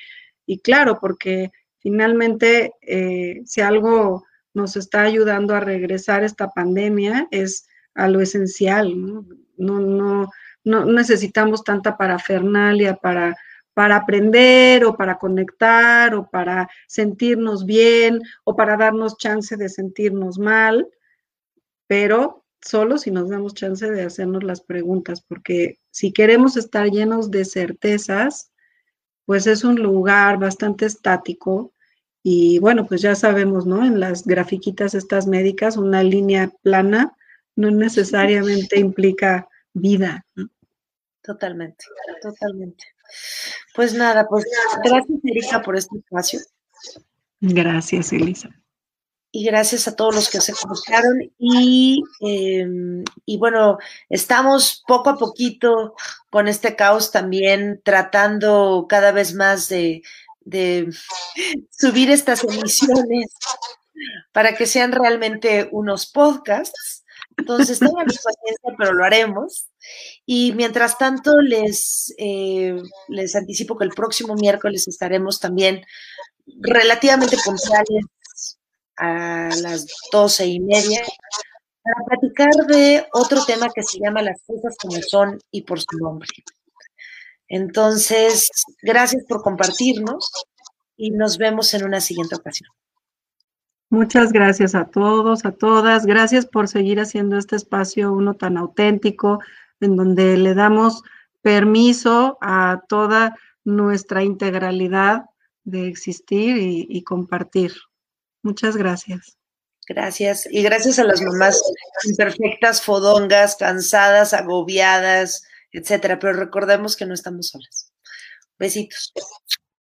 y, claro, porque finalmente eh, si algo nos está ayudando a regresar esta pandemia es a lo esencial, ¿no? No, no, no necesitamos tanta parafernalia para, para aprender o para conectar o para sentirnos bien o para darnos chance de sentirnos mal pero solo si nos damos chance de hacernos las preguntas, porque si queremos estar llenos de certezas, pues es un lugar bastante estático y bueno, pues ya sabemos, ¿no? En las grafiquitas estas médicas, una línea plana no necesariamente implica vida. Totalmente, totalmente. Pues nada, pues gracias Erika por este espacio. Gracias, Elisa y gracias a todos los que se conectaron. Y, em, y bueno, estamos poco a poquito con este caos también tratando cada vez más de, de subir estas emisiones para que sean realmente unos podcasts. Entonces, tengan paciencia, pero lo haremos. Y mientras tanto, les, eh, les anticipo que el próximo miércoles estaremos también relativamente puntuales a las doce y media para platicar de otro tema que se llama las cosas como son y por su nombre. Entonces, gracias por compartirnos y nos vemos en una siguiente ocasión. Muchas gracias a todos, a todas. Gracias por seguir haciendo este espacio uno tan auténtico, en donde le damos permiso a toda nuestra integralidad de existir y, compartir. Muchas gracias. Gracias. Y gracias a las mamás imperfectas, fodongas, cansadas, agobiadas, etcétera. Pero recordemos que no estamos solas. Besitos.